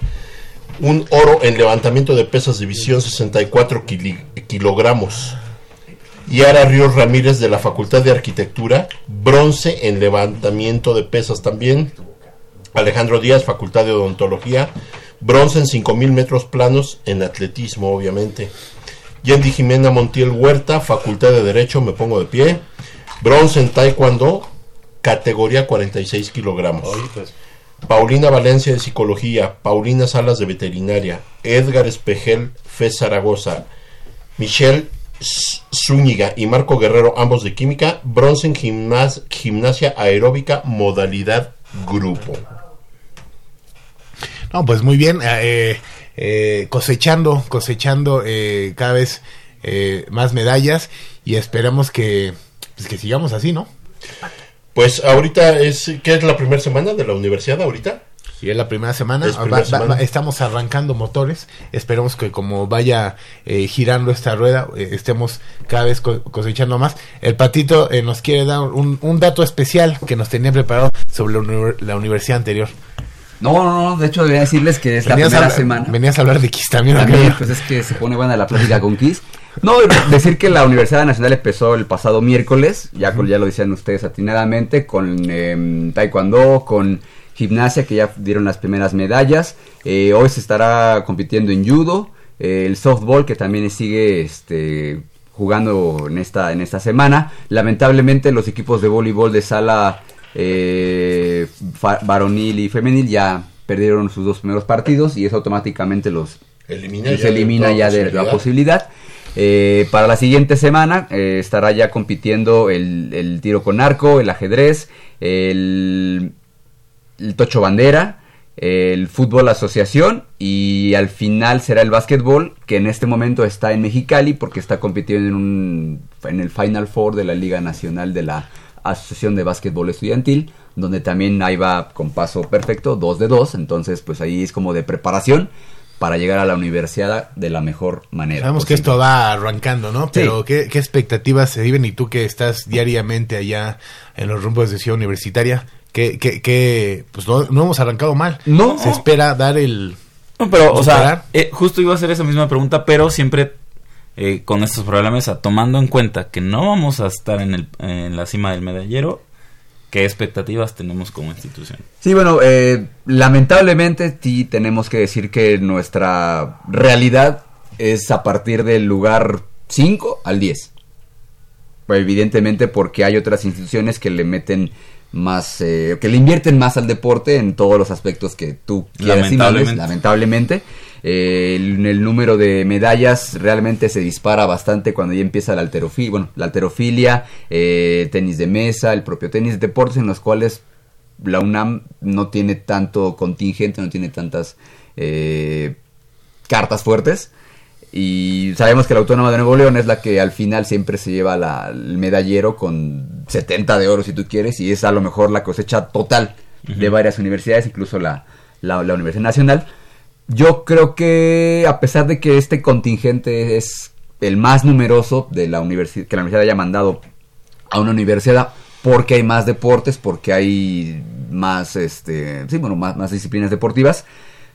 un oro en levantamiento de pesas división 64 kili- kilogramos. Yara Ríos Ramírez de la Facultad de Arquitectura, bronce en levantamiento de pesas también. Alejandro Díaz, Facultad de Odontología, bronce en 5000 metros planos en atletismo, obviamente. Yendi Jimena Montiel Huerta, Facultad de Derecho, me pongo de pie. Bronce en Taekwondo, categoría 46 kilogramos. Paulina Valencia de Psicología, Paulina Salas de Veterinaria, Edgar Espejel Fe Zaragoza, Michelle Zúñiga y Marco Guerrero, ambos de Química, bronce en gimnas- gimnasia aeróbica, modalidad grupo. No, pues muy bien, eh, eh, cosechando, cosechando eh, cada vez eh, más medallas y esperamos que, pues que sigamos así, ¿no? Pues ahorita es, ¿qué es la primera semana de la universidad ahorita? Y es la primera semana, Es va- primera va- semana. va- estamos arrancando motores, esperemos que como vaya eh, girando esta rueda, eh, estemos cada vez co- cosechando más. El patito eh, nos quiere dar un, un dato especial que nos tenía preparado sobre la, uni- la universidad anterior. No, no, no, de hecho debería decirles que es Venías a primera hablar- semana. Venías a hablar de Kiss también. También, pues es que se pone buena la plática con Kiss. No, decir que la Universidad Nacional empezó el pasado miércoles, ya, con- ya lo decían ustedes atinadamente, con em, Taekwondo, con gimnasia, que ya dieron las primeras medallas. Eh, hoy se estará compitiendo en judo, eh, el softball, que también sigue este, jugando en esta, en esta semana. Lamentablemente los equipos de voleibol de sala eh, varonil y femenil ya perdieron sus dos primeros partidos y eso automáticamente los Elimina ya de la posibilidad. posibilidad. Eh, para la siguiente semana eh, estará ya compitiendo el, el tiro con arco, el ajedrez, el, el tocho bandera, el fútbol asociación y al final será el básquetbol que en este momento está en Mexicali porque está compitiendo en, un, en el Final Four de la Liga Nacional de la Asociación de Básquetbol Estudiantil donde también ahí va con paso perfecto, 2 de 2, entonces pues ahí es como de preparación para llegar a la universidad de la mejor manera. Sabemos que esto va arrancando, ¿no? Sí. Pero ¿qué, qué expectativas se viven? Y tú que estás diariamente allá en los rumbos de Ciudad Universitaria, ¿qué, qué, qué- pues no, no hemos arrancado mal. No. Se espera dar el... No, pero, o sea, eh, justo iba a hacer esa misma pregunta, pero siempre eh, con estos problemas, tomando en cuenta que no vamos a estar en, el, en la cima del medallero, ¿qué expectativas tenemos como institución? Sí, bueno, eh, lamentablemente sí tenemos que decir que nuestra realidad es a partir del lugar 5 al 10. Pues, evidentemente porque hay otras instituciones que le meten más, eh, que le invierten más al deporte en todos los aspectos que tú quieras Lamentablemente. lamentablemente. Eh, el, el número de medallas realmente se dispara bastante cuando ya empieza la alterofilia, bueno, la alterofilia, eh, tenis de mesa, el propio tenis, deportes en los cuales la UNAM no tiene tanto contingente, no tiene tantas eh, cartas fuertes. Y sabemos que la Autónoma de Nuevo León es la que al final siempre se lleva la- el medallero con 70 de oro si tú quieres y es a lo mejor la cosecha total de varias universidades, incluso la, la- la Universidad Nacional. Yo creo que a pesar de que este contingente es el más numeroso de la universidad, que la universidad haya mandado a una universidad, porque hay más deportes, porque hay más, este, sí, bueno, más, más disciplinas deportivas.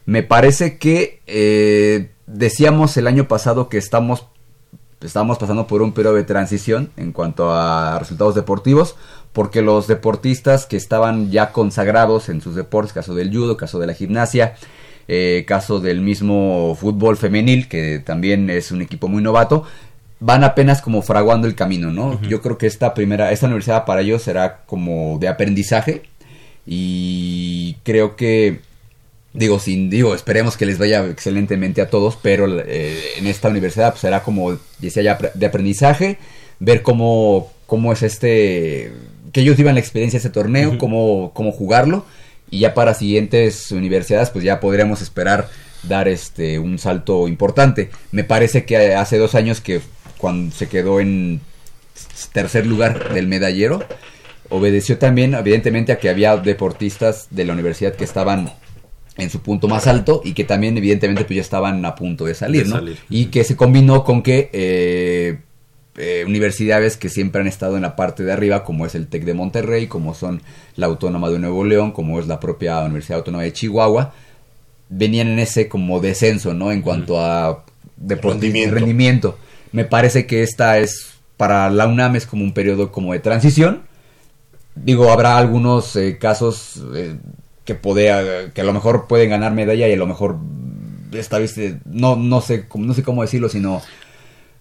Me parece que eh, decíamos el año pasado que estamos, estamos pasando por un periodo de transición en cuanto a resultados deportivos, porque los deportistas que estaban ya consagrados en sus deportes, caso del judo, caso de la gimnasia, eh, caso del mismo fútbol femenil, que también es un equipo muy novato, van apenas como fraguando el camino, ¿no? Yo creo que esta primera, esta universidad para ellos será como de aprendizaje y creo que digo sin digo esperemos que les vaya excelentemente a todos pero eh, en esta universidad pues, será como decía ya de aprendizaje ver cómo cómo es este que ellos vivan la experiencia de este torneo cómo cómo jugarlo y ya para siguientes universidades pues ya podríamos esperar dar este un salto importante me parece que hace dos años que cuando se quedó en tercer lugar del medallero obedeció también evidentemente a que había deportistas de la universidad que estaban en su punto más alto y que también evidentemente pues ya estaban a punto de salir, De ¿no? salir. Y que se combinó con que eh, eh, universidades que siempre han estado en la parte de arriba, como es el TEC de Monterrey, como son la Autónoma de Nuevo León, como es la propia Universidad Autónoma de Chihuahua, venían en ese como descenso, ¿no? En cuanto a Rendimiento. rendimiento. Me parece que esta es, para la UNAM es como un periodo como de transición. Digo, habrá algunos eh, casos eh, que, podea- que a lo mejor pueden ganar medalla y a lo mejor esta vez no, no, sé, no sé cómo decirlo, sino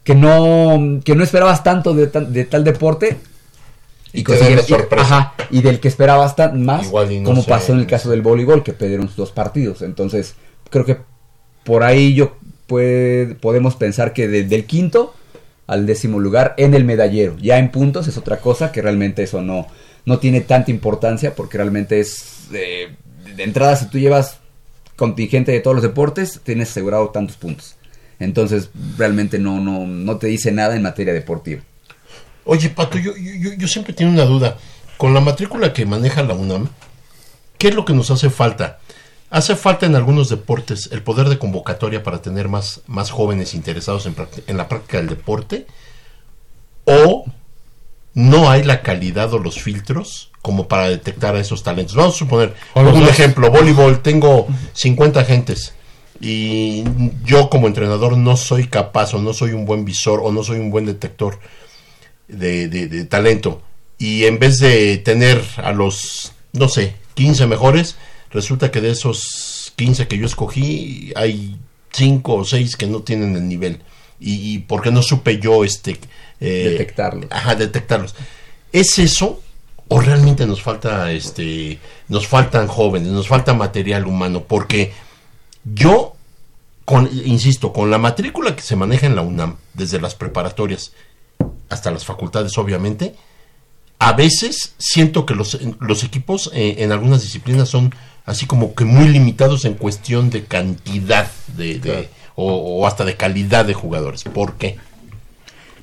que no, que no esperabas tanto de, tal- de tal deporte Y, ajá, y del que esperabas tan más, Igual y no como sé. pasó en el caso del voleibol, que perdieron sus dos partidos. Entonces, creo que por ahí yo puede- podemos pensar que desde el quinto al décimo lugar en el medallero. Ya en puntos es otra cosa, que realmente eso no, no tiene tanta importancia, porque realmente es eh, de entrada si tú llevas contingente de todos los deportes, tienes asegurado tantos puntos. Entonces, realmente no, no, no te dice nada en materia deportiva. Oye, Pato, yo, yo, yo- siempre tengo una duda. Con la matrícula que maneja la UNAM, ¿qué es lo que nos hace falta? ¿Hace falta en algunos deportes el poder de convocatoria para tener más, más jóvenes interesados en, en la práctica del deporte? ¿O no hay la calidad o los filtros como para detectar a esos talentos? Vamos a suponer, un ejemplo, voleibol, tengo 50 agentes y yo como entrenador no soy capaz o no soy un buen visor o no soy un buen detector de, de- de talento. Y en vez de tener a los, no sé, 15 mejores, resulta que de esos 15 que yo escogí, hay 5 o 6 que no tienen el nivel. Y, y porque no supe yo este eh, Detectarlos. Ajá, detectarlos. ¿Es eso? ¿O realmente nos falta este nos faltan jóvenes, nos falta material humano? Porque yo con, insisto, con la matrícula que se maneja en la UNAM, desde las preparatorias hasta las facultades, obviamente, a veces siento que los, los equipos eh, en algunas disciplinas son así como que muy limitados en cuestión de cantidad de, de- o, o hasta de calidad de jugadores. ¿Por qué?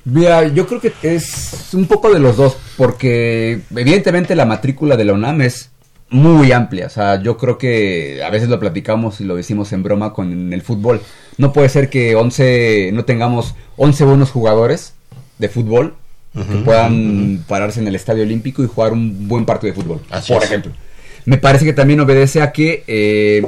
Mira, yo creo que es un poco de los dos, porque evidentemente la matrícula de la UNAM es muy amplia. O sea, yo creo que a veces lo platicamos y lo decimos en broma con el fútbol. No puede ser que 11, no tengamos 11 buenos jugadores de fútbol que puedan pararse en el estadio olímpico y jugar un buen partido de fútbol, Así por es. ejemplo. Me parece que también obedece a que eh,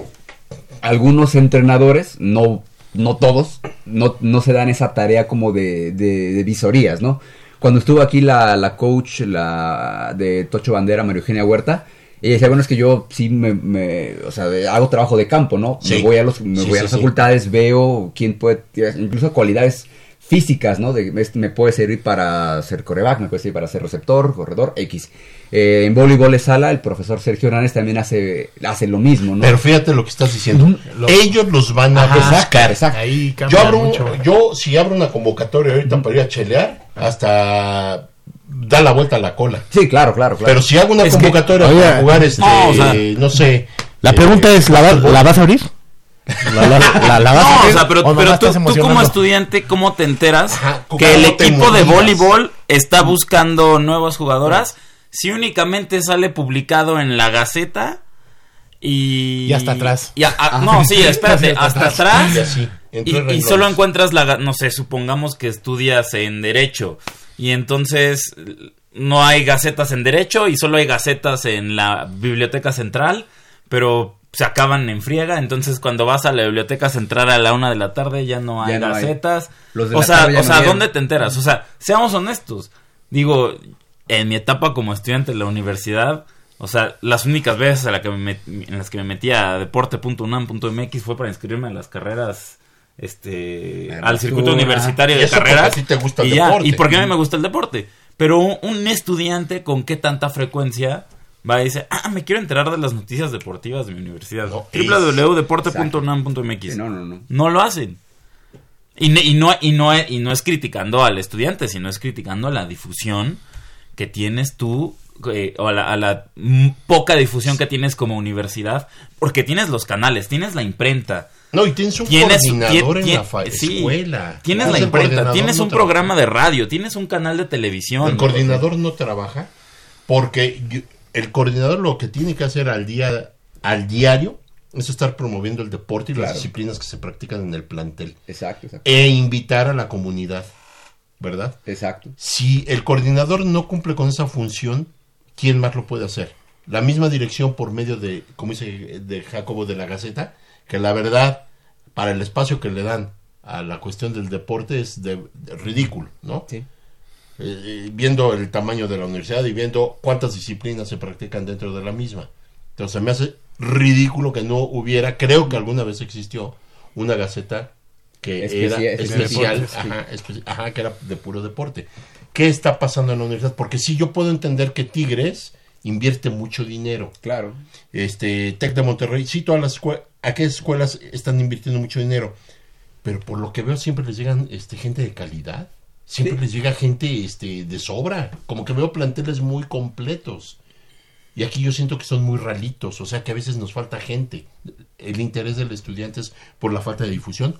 algunos entrenadores, no, no todos, no, no se dan esa tarea como de, de- de visorías, ¿no? Cuando estuvo aquí la, la coach la de Tocho Bandera, María Eugenia Huerta, ella decía, bueno, es que yo sí me, me- o sea, hago trabajo de campo, ¿no? Sí. Me voy a, los, me Sí, voy a las sí. facultades, veo quién puede, incluso cualidades físicas, ¿no? De, me puede servir para ser coreback, me puede servir para ser receptor, corredor, X. Eh, en voleibol de sala, el profesor Sergio Hernández también hace, hace lo mismo, ¿no? Pero fíjate lo que estás diciendo. Lo- Ellos los van a Ajá, buscar. exacto. Ahí Yo abro, mucho. yo si abro una convocatoria ahorita para ir a chelear, hasta da la vuelta a la cola. Sí, claro, claro, claro. Pero si hago una Es que- convocatoria Oye, para jugar este, no, o sea, no sé. La eh, pregunta es, ¿la, va- la vas a abrir? ¿La, la- la- la vas a No, o sea, pero, pero tú, tú como estudiante, ¿cómo te enteras Ajá, ¿cómo que el equipo de voleibol está buscando nuevas jugadoras si únicamente sale publicado en la Gaceta y... Y hasta atrás. y a- a- no, sí, espérate, hasta hasta atrás. atrás. Y Y, solo encuentras la, no sé, supongamos que estudias en Derecho y entonces no hay gacetas en Derecho y solo hay gacetas en la Biblioteca Central, pero se acaban en friega, entonces cuando vas a la Biblioteca Central a la una de la tarde ya no hay Ya no hay. gacetas. Los de o sea, o sea. ¿dónde te enteras? O sea, seamos honestos. Digo, en mi etapa como estudiante de la universidad, o sea, las únicas veces a la que me met- en las que me metía a deporte.unam.mx fue para inscribirme a las carreras este al circuito universitario de carreras te gusta el y ya, deporte. y porque a mí me gusta el deporte pero un, estudiante con qué tanta frecuencia va y dice ah me quiero enterar de las noticias deportivas de mi universidad No, www.deporte.unam.mx Sí, no, no, no. no lo hacen. Y, y no, y, no, es- y no es criticando al estudiante, sino es criticando la difusión que tienes tú, eh, o a la, a la, poca difusión que tienes como universidad, porque tienes los canales, tienes la imprenta, No, y tienes un tienes, coordinador tien- en la sí, escuela. tienes la imprenta, tienes no un trabaja. programa de radio, tienes un canal de televisión. El coordinador no trabaja porque el coordinador lo que tiene que hacer al día al diario es estar promoviendo el deporte y las disciplinas que se practican en el plantel Exacto, exacto. e invitar a la comunidad, ¿verdad? Exacto. Si el coordinador no cumple con esa función, ¿quién más lo puede hacer? La misma dirección por medio de, como dice de Jacobo de la Gaceta, que la verdad, para el espacio que le dan a la cuestión del deporte es de, de ridículo, ¿no? Sí. Eh, viendo el tamaño de la universidad y viendo cuántas disciplinas se practican dentro de la misma. Entonces me hace ridículo que no hubiera, creo que alguna vez existió una gaceta que Especia- era especial, especial, deportes, sí. ajá, espe- ajá, que era de puro deporte. ¿Qué está pasando en la universidad? Porque sí, yo puedo entender que Tigres invierte mucho dinero. Claro. Este, Tec de Monterrey, sí, todas las escuelas, aquellas escuelas están invirtiendo mucho dinero. Pero por lo que veo siempre les llegan este, gente de calidad. Siempre Sí. les llega gente este, de sobra. Como que veo planteles muy completos. Y aquí yo siento que son muy ralitos, o sea que a veces nos falta gente. El interés del estudiante es por la falta de difusión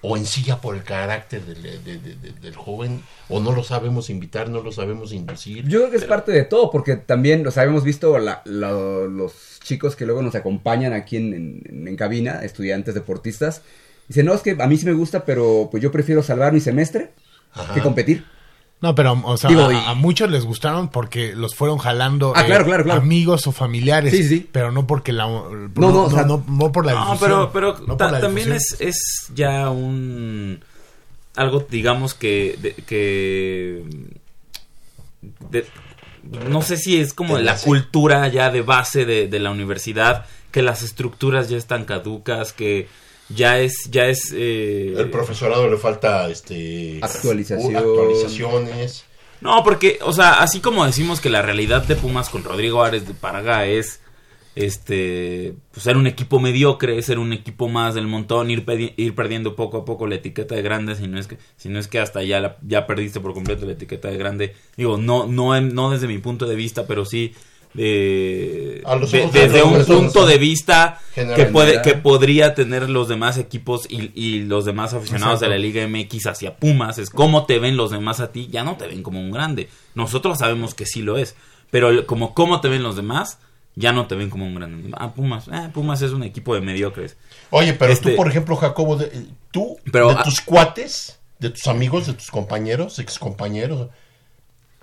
o en sí ya por el carácter del, de- de- de- del joven, o no lo sabemos invitar, no lo sabemos inducir. Yo creo que es parte de todo, porque también, o sea, hemos visto la- la- los chicos que luego nos acompañan aquí en, en- en cabina, estudiantes, deportistas, dicen, no, es que a mí sí me gusta, pero pues yo prefiero salvar mi semestre Ajá. que competir. No, pero, o sea, Digo, a, y- a muchos les gustaron porque los fueron jalando Ah, claro, claro, claro. amigos o familiares. Sí, sí. Pero no porque la... No, no, o sea- no, no por la No, difusión. pero, pero no ta- por la también es, es ya un... Algo, digamos, que... de- que de- no sé si es como De la cultura ya de base de, de la universidad, que las estructuras ya están caducas, que ya es... Ya es eh, El profesorado le falta este Actualización. actualizaciones. No, porque, o sea, así como decimos que la realidad de Pumas con Rodrigo Ares de Parga es este pues ser un equipo mediocre, ser un equipo más del montón, ir, ir perdiendo poco a poco la etiqueta de grande, si no es que, si no es que hasta ya la- ya perdiste por completo la etiqueta de grande. Digo, no, no, en- no desde mi punto de vista, pero sí de, A los de- ojos de desde un punto de vista que puede, que podría tener los demás equipos y, y los demás aficionados de la Liga MX hacia Pumas, es cómo te ven los demás a ti, ya no te ven como un grande. Nosotros sabemos que sí lo es, pero como cómo te ven los demás, ya no te ven como un grande. Ah, Pumas, eh, Pumas es un equipo de mediocres. Oye, pero Este- tú, por ejemplo, Jacobo, de- tú, Pero, de tus cuates, de tus amigos, de tus compañeros, excompañeros,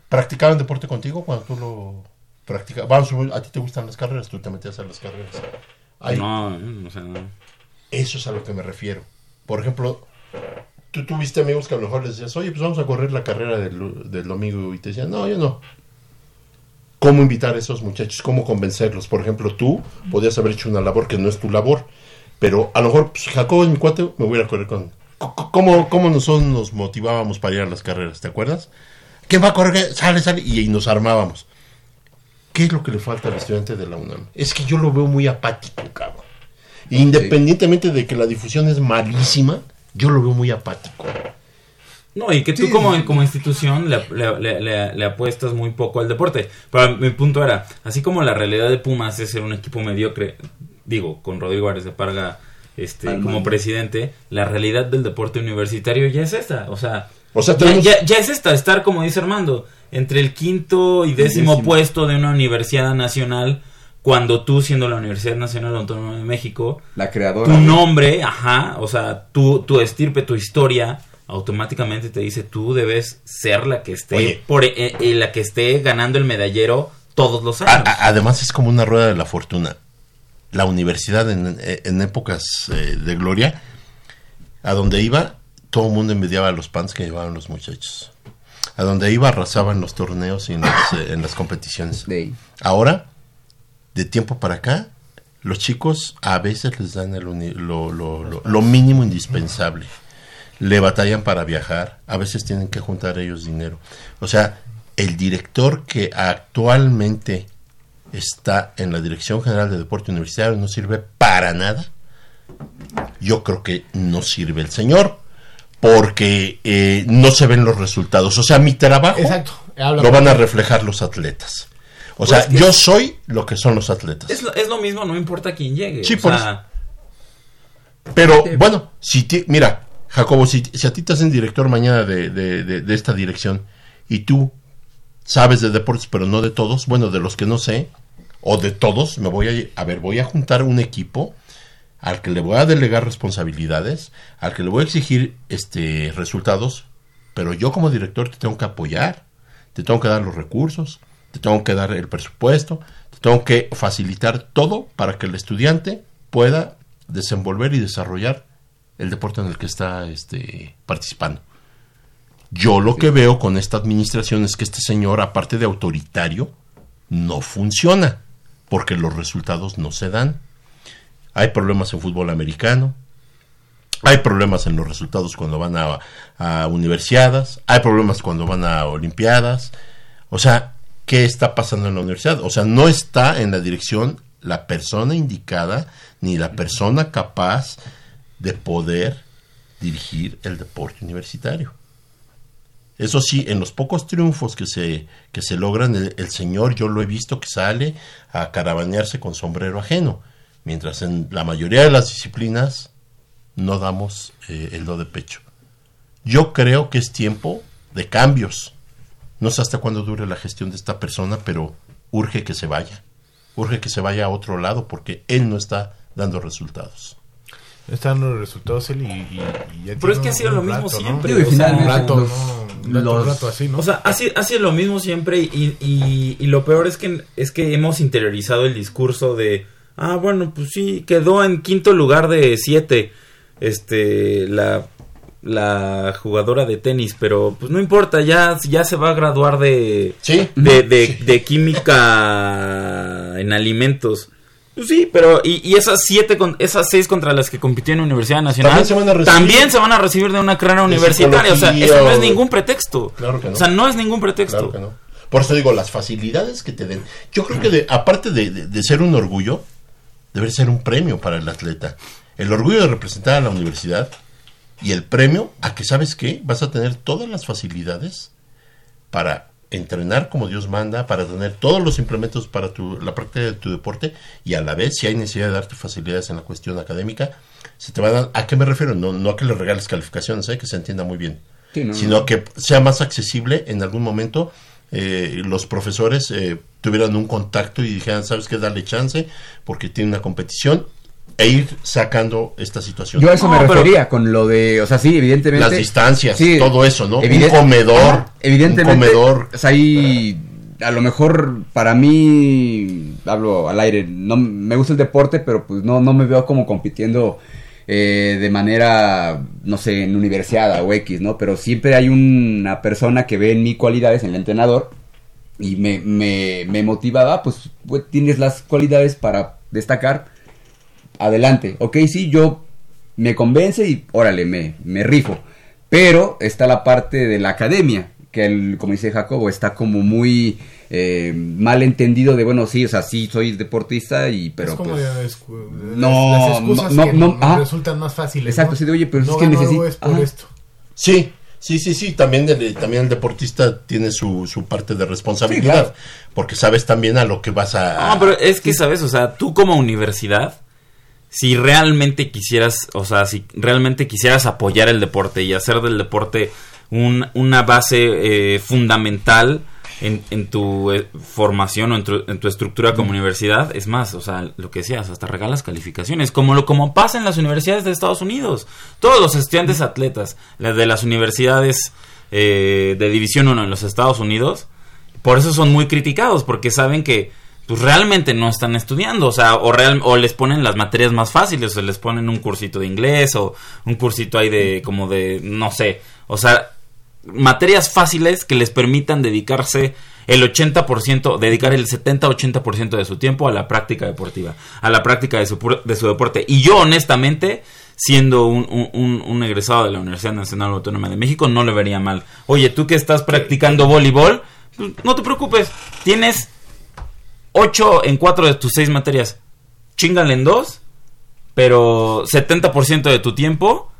¿practicaban deporte contigo cuando tú lo practicabas? Vamos, a ti te gustan las carreras, tú te metías a las carreras. Ay, No, o sea, no. Eso es a lo que me refiero. Por ejemplo, tú tuviste amigos que a lo mejor les decías, oye, pues vamos a correr la carrera del, del domingo y te decían, no, yo no. ¿Cómo invitar a esos muchachos? ¿Cómo convencerlos? Por ejemplo, tú podías haber hecho una labor que no es tu labor, pero a lo mejor, pues, Jacobo, en mi cuate, me voy a correr con... ¿Cómo, ¿Cómo nosotros nos motivábamos para ir a las carreras? ¿Te acuerdas? ¿Quién va a correr? Sale, sale. Y, y nos armábamos. ¿Qué es lo que le falta al estudiante de la UNAM? Es que yo lo veo muy apático, cabrón. Independientemente de que la difusión es malísima, yo lo veo muy apático. No, y que tú Sí, como, como institución le, le- le- le- le apuestas muy poco al deporte. Pero mi punto era, así como la realidad de Pumas es ser un equipo mediocre, digo, con Rodrigo Ares de Parga este, como presidente, la realidad del deporte universitario ya es esta. O sea, O sea, ya, tenemos... ya- ya es esta, estar, como dice Armando, entre el quinto y décimo, Décimo. puesto de una universidad nacional, cuando tú, siendo la Universidad Nacional Autónoma de México, La creadora. tu nombre, ajá, o sea, tu, tu estirpe, tu historia, automáticamente te dice tú debes ser la que esté Oye. por eh, eh, la que esté ganando el medallero todos los A- años. a- además es como una rueda de la fortuna. La universidad en, en épocas eh, de gloria, a donde iba, todo el mundo envidiaba los pants que llevaban los muchachos. A donde iba arrasaban los torneos y en las, eh, en las competiciones. Ahora, de tiempo para acá, los chicos a veces les dan el uni- lo, lo- lo- lo mínimo indispensable. Le batallan para viajar, a veces tienen que juntar ellos dinero. O sea, el director que actualmente está en la Dirección General de Deporte Universitario no sirve para nada. Yo creo que no sirve el señor porque eh, no se ven los resultados. O sea, mi trabajo Exacto. Lo van a reflejar los atletas. O Pues sea, que- yo soy lo que son los atletas. es, lo, es lo mismo, no importa quién llegue. Sí, o por sea, Pero bueno, si ti- mira, Jacobo, si, si a ti te hacen director mañana de, de- de- de esta dirección y tú sabes de deportes, pero no de todos, bueno, de los que no sé, o de todos, me voy a, a ver, voy a juntar un equipo al que le voy a delegar responsabilidades, al que le voy a exigir este resultados, pero yo como director te tengo que apoyar, te tengo que dar los recursos, te tengo que dar el presupuesto, te tengo que facilitar todo para que el estudiante pueda desenvolver y desarrollar el deporte en el que está este, participando. Yo lo que veo con esta administración es que este señor, aparte de autoritario, no funciona, porque los resultados no se dan. Hay problemas en fútbol americano, Hay problemas en los resultados cuando van a, universidades, hay problemas cuando van a olimpiadas. O sea, ¿qué está pasando en la universidad? O sea, no está en la dirección la persona indicada ni la persona capaz de poder dirigir el deporte universitario. Eso sí, en los pocos triunfos que se, que se logran, el, el señor yo lo he visto que sale a caravanearse con sombrero ajeno, mientras en la mayoría de las disciplinas no damos eh, el do de pecho. Yo creo que es tiempo de cambios. No sé hasta cuándo dure la gestión de esta persona, pero urge que se vaya. Urge que se vaya a otro lado porque él no está dando resultados. Están los resultados él y, y- y ya Pero es que ha sido lo mismo rato, ¿no? siempre, Digo, y o sea, un rato, ¿no? Un rato, los- un rato así, ¿no? O sea, hace, hace lo mismo siempre y, y, y lo peor es que, es que hemos interiorizado el discurso de, ah, bueno, pues sí, quedó en quinto lugar de siete, este, la, la jugadora de tenis, pero pues no importa, ya, ya se va a graduar de, Sí. de, de, de química en alimentos. Pues sí, pero y, y esas siete con, esas seis contra las que compitió en la Universidad Nacional También se van a recibir. también se van a recibir de una carrera universitaria, o sea, eso no es ningún pretexto. Claro que no. O sea, no es ningún pretexto. Claro que no. Por eso digo, las facilidades que te den. Yo creo que de- aparte de, de- de ser un orgullo, debe ser un premio para el atleta. El orgullo de representar a la universidad y el premio a que, ¿sabes qué? Vas a tener todas las facilidades para entrenar como Dios manda, para tener todos los implementos para tu, la práctica de tu deporte y a la vez, si hay necesidad de darte facilidades en la cuestión académica, se te van a dar. ¿A qué me refiero? No, no a que le regales calificaciones, ¿eh? que se entienda muy bien Sí, no, sino no. que sea más accesible en algún momento. Eh, los profesores eh, tuvieran un contacto y dijeran, ¿sabes qué? Darle chance porque tiene una competición e ir sacando esta situación. Yo a eso No, me pero- refería con lo de, o sea, sí, evidentemente. Las distancias, Sí, todo eso, ¿no? evident- un comedor. Evidentemente. Un comedor. O sea, ahí, a lo mejor para mí, hablo al aire, no me gusta el deporte, pero pues no, no me veo como compitiendo eh, de manera, no sé, en universidad o X, ¿no? Pero siempre hay una persona que ve en mí cualidades, en el entrenador, y me, me, me motivaba, pues, tienes las cualidades para destacar, adelante. Ok, sí, yo me convence y órale, me, me rifo. Pero está la parte de la academia, que el, como dice Jacobo, está como muy eh, mal entendido de, bueno, sí, o sea, sí soy deportista y, pero es como pues... de- escu- de- no, las excusas no, que no, nos ah. resultan más fáciles. Exacto, ¿no? sí, de, oye, pero no es que necesito... es por Ajá. esto. Sí, sí, sí, sí. También el, también el deportista tiene su, su parte de responsabilidad. Sí, claro. Porque sabes también a lo que vas a. No, pero es que, ¿sabes? O sea, tú como universidad, si realmente quisieras, o sea, si realmente quisieras apoyar el deporte y hacer del deporte un- una base eh, fundamental en, en tu eh, formación o en tu, en tu estructura como universidad, es más, o sea, lo que decías, hasta regalas calificaciones, como lo como pasa en las universidades de Estados Unidos. Todos los estudiantes atletas de las universidades eh, de División 1 en los Estados Unidos, por eso son muy criticados, porque saben que pues realmente no están estudiando, o sea, o, real, o les ponen las materias más fáciles, o les ponen un cursito de inglés, o un cursito ahí de, como de, no sé, o sea, materias fáciles que les permitan dedicarse el 80%, dedicar el 70-80% de su tiempo a la práctica deportiva, a la práctica de su, de su deporte. Y yo, honestamente, siendo un, un- un- un egresado de la Universidad Nacional Autónoma de México, no le vería mal. Oye, tú que estás practicando voleibol, pues, no te preocupes, tienes 8 en 4 de tus 6 materias. Chingale en 2, pero 70% de tu tiempo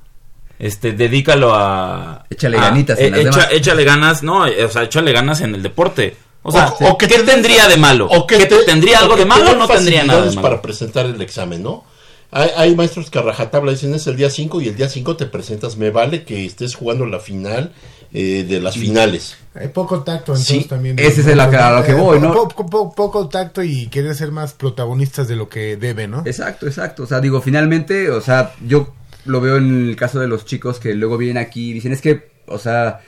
este dedícalo a Échale a- ganitas en eh, las echa- demás. échale ganas, no, eh, o sea, échale ganas en el deporte. O sea, O- o que ¿qué tendría de malo? o que ¿Qué te- tendría o algo que de malo o no tendría nada de facilidades malo? para presentar el examen, ¿no? Hay, hay maestros que a rajatabla dicen es el día 5 y el día 5 te presentas. Me vale que estés jugando la final eh, de las finales. Hay poco tacto, entonces Sí, también. ese es el a- lo que voy, ¿no? po- po- poco tacto y querer ser más protagonistas de lo que debe, ¿no? Exacto, exacto. O sea, digo, finalmente, o sea, yo lo veo en el caso de los chicos que luego vienen aquí y dicen, es que, o sea,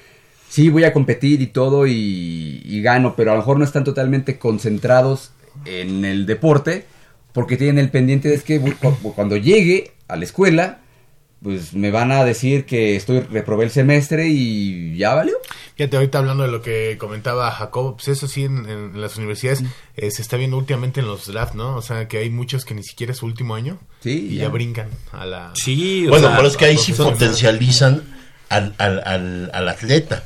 sí voy a competir y todo y, y gano, pero a lo mejor no están totalmente concentrados en el deporte porque tienen el pendiente de es que cuando llegue a la escuela, pues me van a decir que estoy reprobé el semestre y ya valió. Fíjate, ahorita hablando de lo que comentaba Jacob, pues eso sí, en, en las universidades eh, se está viendo últimamente en los draft, ¿no? O sea, que hay muchos que ni siquiera es su último año Sí, y ya, ya. brincan a la... Sí, o Bueno, sea, pero es que ahí sí potencializan al, al, al, al atleta.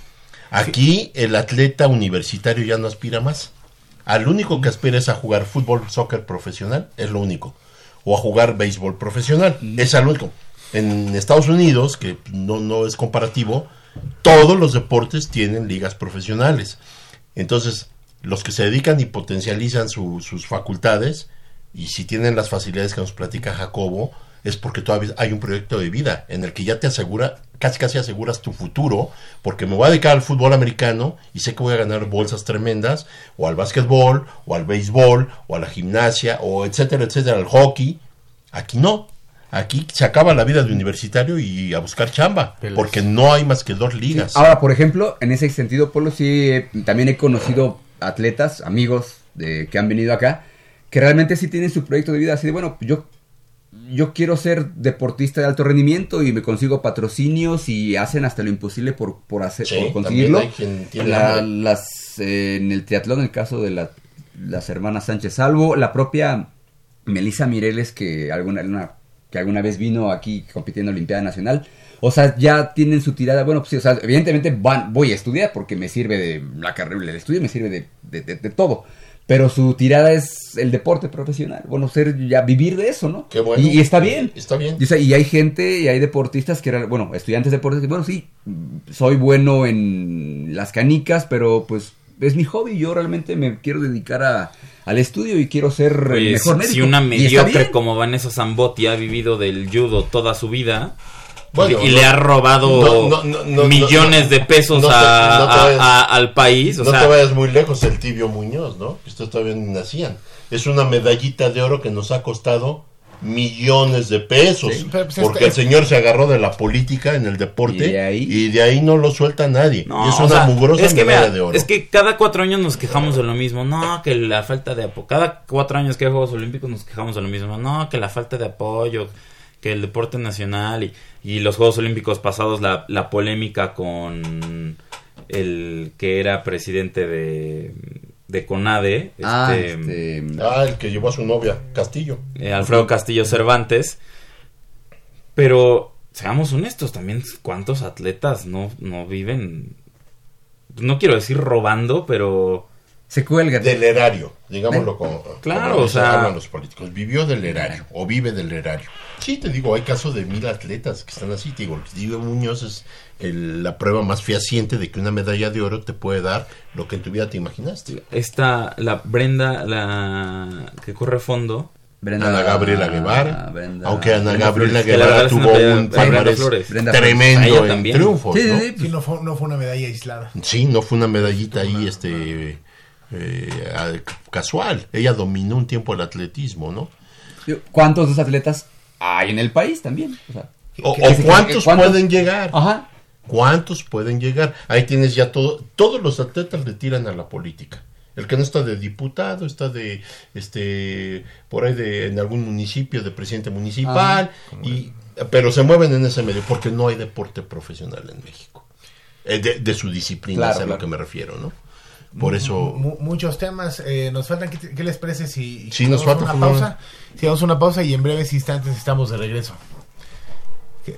Aquí el atleta universitario ya no aspira más. Al único que aspira es a jugar fútbol, soccer profesional, es lo único. O a jugar béisbol profesional, es al único. En Estados Unidos, que no, no es comparativo, todos los deportes tienen ligas profesionales. Entonces, los que se dedican y potencializan su- sus facultades, y si tienen las facilidades que nos platica Jacobo, es porque todavía hay un proyecto de vida en el que ya te asegura, casi casi aseguras tu futuro, porque me voy a dedicar al fútbol americano y sé que voy a ganar bolsas tremendas, o al básquetbol, o al béisbol, o a la gimnasia, o etcétera, etcétera, al hockey. Aquí no. Aquí se acaba la vida de universitario y a buscar chamba, porque no hay más que dos ligas. Ahora, por ejemplo, en ese sentido, Polo, sí, eh, también he conocido atletas, amigos de, que han venido acá, que realmente sí tienen su proyecto de vida, así de, bueno, yo, yo quiero ser deportista de alto rendimiento y me consigo patrocinios y hacen hasta lo imposible por, por, hacer, Sí, por conseguirlo. también hay quien tiene La- hambre. las, eh, en el triatlón, el caso de la- las hermanas Sánchez Salvo, la propia Melissa Mireles, que alguna, una- que alguna vez vino aquí compitiendo en Olimpiada Nacional. O sea, ya tienen su tirada. Bueno, pues sí, o sea, evidentemente van, voy a estudiar porque me sirve de la carrera, el estudio me sirve de, de- de- de todo. Pero su tirada es el deporte profesional. Bueno, ser ya vivir de eso, ¿no? Qué bueno. Y, y está bien. Está bien. Y, o sea, y hay gente y hay deportistas que eran, bueno, estudiantes de deportes que, bueno, sí, soy bueno en las canicas, pero pues es mi hobby. Yo realmente me quiero dedicar a, al estudio y quiero ser el Oye, mejor si, médico. si una mediocre como Vanessa Zambotti ha vivido del judo toda su vida Bueno, y, y no- le ha robado no, no, no, millones no, de pesos te- a- no te a- vayas- a- al país, o no sea, te vayas muy lejos, el tibio Muñoz, ¿no? Que ustedes todavía ni nacían. Es una medallita de oro que nos ha costado millones de pesos. Sí, pues, porque este- el señor se agarró de la política en el deporte Y de ahí- y de ahí no lo suelta nadie. No, y es o una sea, mugrosa es que, medalla de oro. Es que cada cuatro años nos quejamos de lo mismo. No, que la falta de apoyo. Cada cuatro años que hay Juegos Olímpicos nos quejamos de lo mismo. No, que la falta de apoyo, que el deporte nacional y, y los Juegos Olímpicos pasados, la, la polémica con el que era presidente de, de CONADE, Ah, este, este, Ah, el que llevó a su novia, Castillo. eh, Alfredo Castillo Cervantes. Pero seamos honestos, también cuántos atletas no, no viven, no quiero decir robando, pero se cuelga. Del erario, digámoslo como, Claro, como o sea- los políticos. Vivió del erario o vive del erario. Sí, te digo, hay casos de mil atletas que están así. Te digo, el Tibio Muñoz es el- la prueba más fehaciente de que una medalla de oro te puede dar lo que en tu vida te imaginaste. esta, la Brenda, la que corre fondo, Brenda- Ana Gabriela Guevara, Brenda- aunque Ana Brenda Gabriela Flores. Que la Guevara tuvo medalla- un palmarés tremendo en triunfos, Sí, sí, ¿no? sí. Sí, no fue, no fue una medalla aislada. Sí, no fue una medallita ahí este eh, a- casual. Ella dominó un tiempo el atletismo, ¿no? ¿Cuántos de esos atletas hay en el país también? O sea, O, que- o que- que- cuántos pueden llegar. Ajá. ¿Cuántos pueden llegar? Ahí tienes ya todo. Todos los atletas le tiran a la política. El que no está de diputado, está de, este, por ahí de, en algún municipio, de presidente municipal, y, pero se mueven en ese medio porque no hay deporte profesional en México. Eh, de, de su disciplina Claro, es a lo que me refiero, ¿no? Por eso, Mu- muchos temas. eh, nos faltan. ¿qué, qué les parece si, Sí, nos falta una pausa? Si damos una pausa y en breves instantes estamos de regreso. ¿Qué?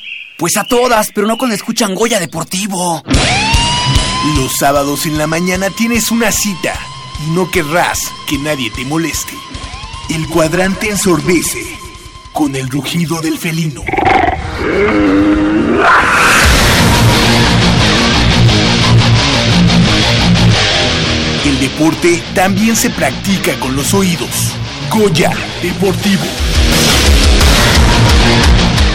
Pues a todas, pero no cuando escuchan Goya Deportivo. Los sábados en la mañana tienes una cita y no querrás que nadie te moleste. El cuadrante ensordece con el rugido del felino. El deporte también se practica con los oídos. Goya Deportivo.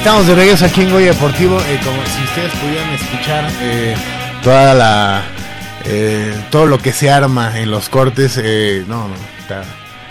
Estamos de regreso aquí en Goya Deportivo. eh, como si ustedes pudieran escuchar eh, toda la eh, todo lo que se arma en los cortes. eh, no, no, está,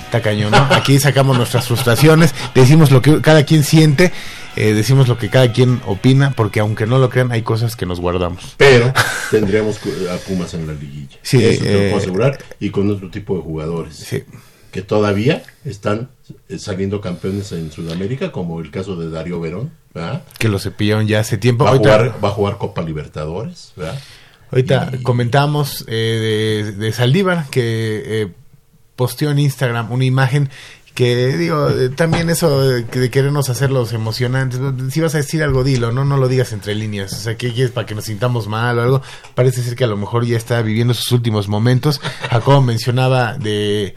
está cañón. ¿no? Aquí sacamos nuestras frustraciones, decimos lo que cada quien siente, eh, decimos lo que cada quien opina, porque aunque no lo crean, hay cosas que nos guardamos. Pero tendríamos a Pumas en la liguilla. Sí, Eso te lo puedo asegurar. Y con otro tipo de jugadores. Sí. Que todavía están eh, saliendo campeones en Sudamérica, como el caso de Darío Verón. ¿verdad? Que lo cepillaron ya hace tiempo. Va, a Ahorita- jugar, va a jugar Copa Libertadores. ¿verdad? Ahorita Y- comentamos eh, de, de Saldívar que eh, posteó en Instagram una imagen que digo, eh, también eso de, que- de querernos hacerlos emocionantes. Si vas a decir algo, dilo, no no lo digas entre líneas. O sea, ¿qué quieres para que nos sintamos mal o algo? Parece ser que a lo mejor ya está viviendo sus últimos momentos. Jacobo mencionaba de,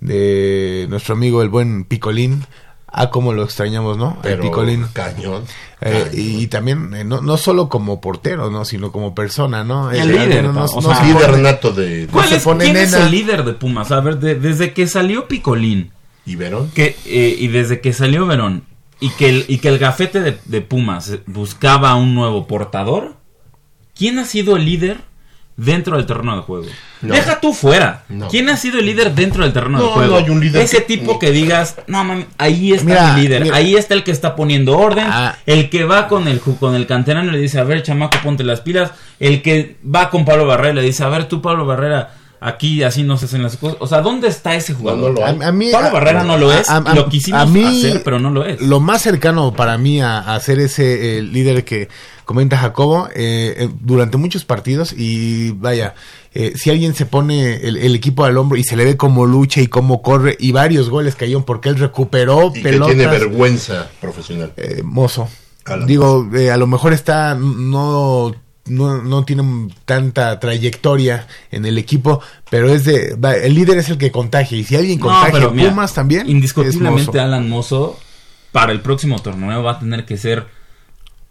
de nuestro amigo el buen Picolín. Ah, cómo lo extrañamos, ¿no? El Picolín. cañón. Eh, cañón. y, y también, eh, no, no solo como portero, ¿no? Sino como persona, ¿no? El Eh, líder, no, no, o no sea, se líder pone- nato de, de ¿Cuál se es, pone ¿Quién es el líder de Pumas? A ver, de- desde que salió Picolín y Verón. que, eh, y desde que salió Verón y que el, y que el gafete de, de Pumas buscaba un nuevo portador, ¿quién ha sido el líder dentro del terreno de juego? No. Deja tú fuera. No. ¿Quién ha sido el líder dentro del terreno No, de juego? no hay un líder Ese que- tipo que digas, no mami, ahí está Mira, mi líder, mira. ahí está el que está poniendo orden, Ah. el que va con el con el canterano y le dice, a ver, chamaco, ponte las pilas, el que va con Pablo Barrera y le dice, a ver, tú Pablo Barrera, aquí así no se hacen las cosas. O sea, ¿dónde está ese jugador? no lo hay. A, a mí, Pablo a- Barrera no lo es, a- a- lo quisimos a mí, hacer, pero no lo es. Lo más cercano para mí a, a ser ese eh, líder que comenta Jacobo eh, eh, durante muchos partidos y vaya, eh, si alguien se pone el, el equipo al hombro y se le ve cómo lucha y cómo corre y varios goles cayeron porque él recuperó Y que tiene vergüenza profesional. eh, mozo. A Digo, eh, a lo mejor está no no, no tiene tanta trayectoria en el equipo, pero es de va, el líder es el que contagia y si alguien contagia mira, Pumas también es Indiscutiblemente Mozo. Alan Mozo para el próximo torneo va a tener que ser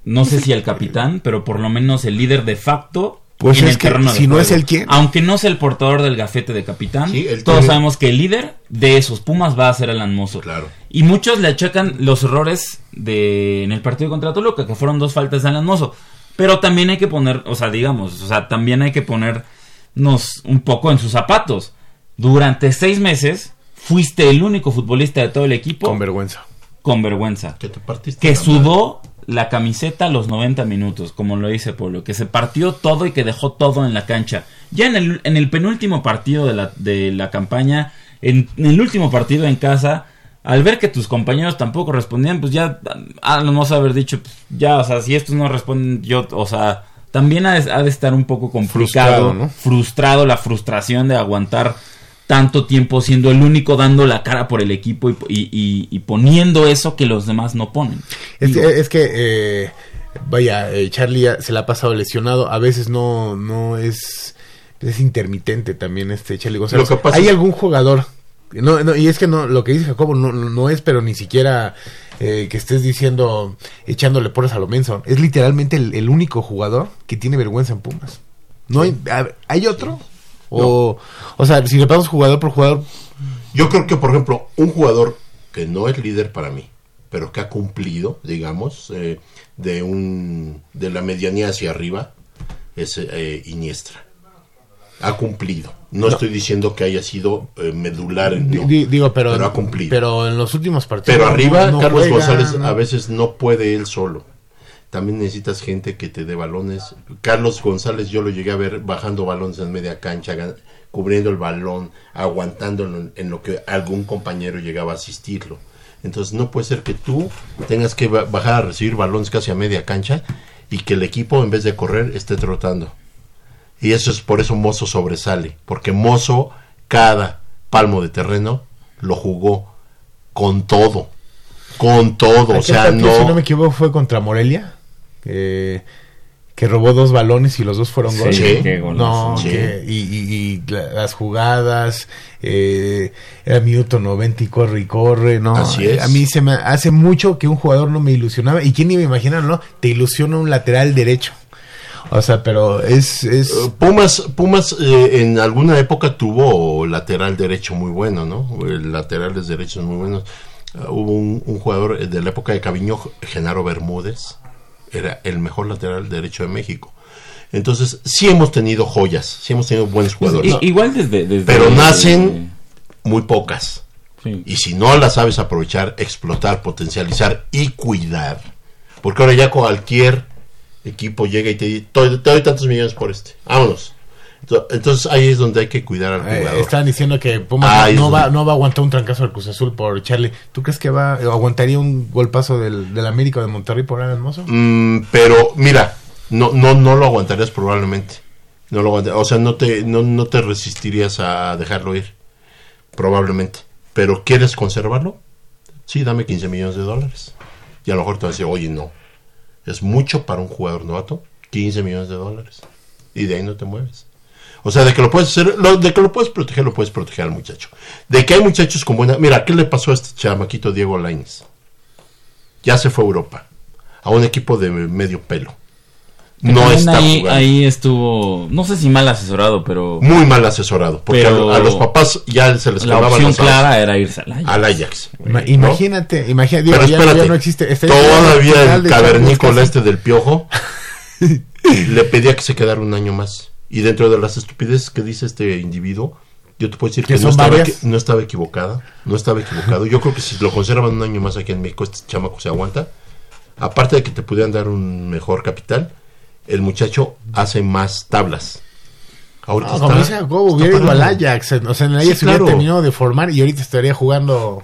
no sé si el capitán, pero por lo menos el líder de facto. Pues en es el que terreno de si no juego. es el quién. Aunque no sea el portador del gafete de capitán, Sí, todos tiene- sabemos que el líder de esos Pumas va a ser Alan Mozo. Claro. Y muchos le achacan los errores de en el partido contra Toluca, que fueron dos faltas de Alan Mozo. Pero también hay que poner, o sea, digamos, o sea, también hay que ponernos un poco en sus zapatos. Durante seis meses fuiste el único futbolista de todo el equipo con vergüenza. con vergüenza. Que te partiste. Que madre. La camiseta a los 90 minutos, como lo dice Pablo, que se partió todo y que dejó todo en la cancha. Ya en el, en el penúltimo partido de la, de la campaña, en, en el último partido en casa, al ver que tus compañeros tampoco respondían, pues ya a lo mejor haber dicho, pues, ya, o sea, si estos no responden, yo, o sea, también ha de, ha de estar un poco complicado, Frustrado, ¿no? frustrado, la frustración de aguantar tanto tiempo siendo el único dando la cara por el equipo y, y- y- y poniendo eso que los demás no ponen. Es, Digo, es que, eh, vaya, eh, Charlie ya se la ha pasado lesionado. A veces no, no es, es intermitente también este Charlie González. Lo que pasa Hay es- algún jugador, no, no, y es que no, lo que dice Jacobo no, no es, pero ni siquiera eh, que estés diciendo, echándole porras a lo menso. Es literalmente el, el único jugador que tiene vergüenza en Pumas. No hay, a ¿hay otro? O, o sea, si le pasamos jugador por jugador, Yo creo que, por ejemplo, un jugador que no es líder para mí, pero que ha cumplido, digamos, eh, de un de la medianía hacia arriba, es eh, Iniestra. Ha cumplido. No, estoy diciendo que haya sido eh, medular, no, di- digo, pero, pero ha cumplido. pero en los últimos partidos. Pero arriba, no Carlos juega, González a veces no puede él solo. También necesitas gente que te dé balones. Carlos González yo lo llegué a ver bajando balones en media cancha, cubriendo el balón, aguantándolo en, lo que algún compañero llegaba a asistirlo. Entonces no puede ser que tú tengas que ba- bajar a recibir balones casi a media cancha y que el equipo en vez de correr esté trotando. Y eso es por eso Mozo sobresale, porque Mozo cada palmo de terreno lo jugó con todo, con todo, o sea, partido, Si no no, me equivoco, fue contra Morelia. Que, que robó dos balones y los dos fueron Sí, goles. qué. No, Sí. que- y, y- y la- las jugadas, eh, era minuto 90 y corre y corre, ¿no? Así es. A mí se me hace mucho que un jugador no me ilusionaba. ¿Y quién iba a imaginar, no? Te ilusiona un lateral derecho. O sea, pero es... es Eh, Pumas, Pumas eh, en alguna época tuvo lateral derecho muy bueno, ¿no? El laterales derechos muy buenos. Ah, hubo un, un jugador eh, de la época de Caviño, Genaro Bermúdez, era el mejor lateral derecho de México. Entonces, sí hemos tenido joyas, sí hemos tenido buenos jugadores. I- Igual desde, desde- Pero nacen muy pocas. Sí. Y si no las sabes aprovechar, explotar, potencializar y cuidar, porque ahora ya cualquier equipo llega y te dice, te doy tantos millones por este, vámonos. Ento- Entonces ahí es donde hay que cuidar al Eh, jugador. estaban diciendo que Pumas Ah, no, va, no va a aguantar un trancazo del Cruz Azul por Charlie. ¿Tú crees que va aguantaría un golpazo del, del América o de Monterrey por Alan Mozo? Mm, pero mira, no, no, no lo aguantarías probablemente. No lo aguanta- o sea, no te, no, no te resistirías a dejarlo ir. Probablemente. Pero ¿quieres conservarlo? Sí, dame 15 millones de dólares. Y a lo mejor te vas a decir, oye, no. Es mucho para un jugador novato. 15 millones de dólares. Y de ahí no te mueves. O sea, de que lo puedes hacer, lo- de que lo puedes proteger, lo puedes proteger al muchacho. De que hay muchachos con buena. Mira, ¿qué le pasó a este chamaquito Diego Lainez? Ya se fue a Europa. A un equipo de medio pelo. No está ahí, jugando. ahí estuvo, no sé si mal asesorado, pero Muy mal asesorado. Porque Pero- a, a los papás ya se les la opción las clara era irse al Ajax. al Ajax. Ima- ¿no? Imagínate, imagínate, digo, Pero ya, espérate, ya no existe. todavía el cavernícola este del piojo le pedía que se quedara un año más. Y dentro de las estupideces que dice este individuo, yo te puedo decir Que no, estaba, no equivocada. No estaba equivocado. Yo creo que si lo conservan un año más aquí en México, este chamaco se aguanta. Aparte de que te pudieran dar un mejor capital, el muchacho hace más tablas. Ahorita No, como está- hubiera ido al. Ajax. O sea, en el Sí, Ajax hubiera claro. terminado de formar y ahorita estaría jugando.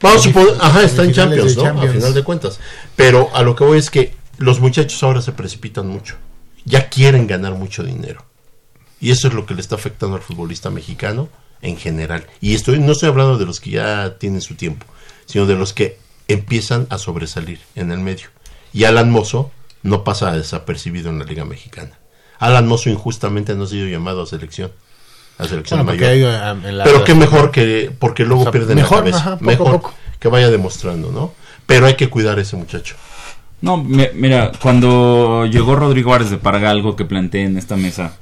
Vamos a suponer, ajá, está en Champions, ¿no? Champions. A final de cuentas. Pero a lo que voy es que los muchachos ahora se precipitan mucho. Ya quieren ganar mucho dinero. Y eso es lo que le está afectando al futbolista mexicano en general. Y estoy, no estoy hablando de los que ya tienen su tiempo, sino de los que empiezan a sobresalir en el medio. Y Alan Mozo no pasa desapercibido en la Liga Mexicana. Alan Mozo injustamente no ha sido llamado a selección. A selección Bueno, mayor. en la- Pero qué mejor que, porque luego O sea, pierden mejor, la cabeza. ajá, poco mejor poco. que vaya demostrando, ¿no? Pero hay que cuidar a ese muchacho. No, mi- mira, cuando llegó Rodrigo Árez de Parga, algo que planteé en esta mesa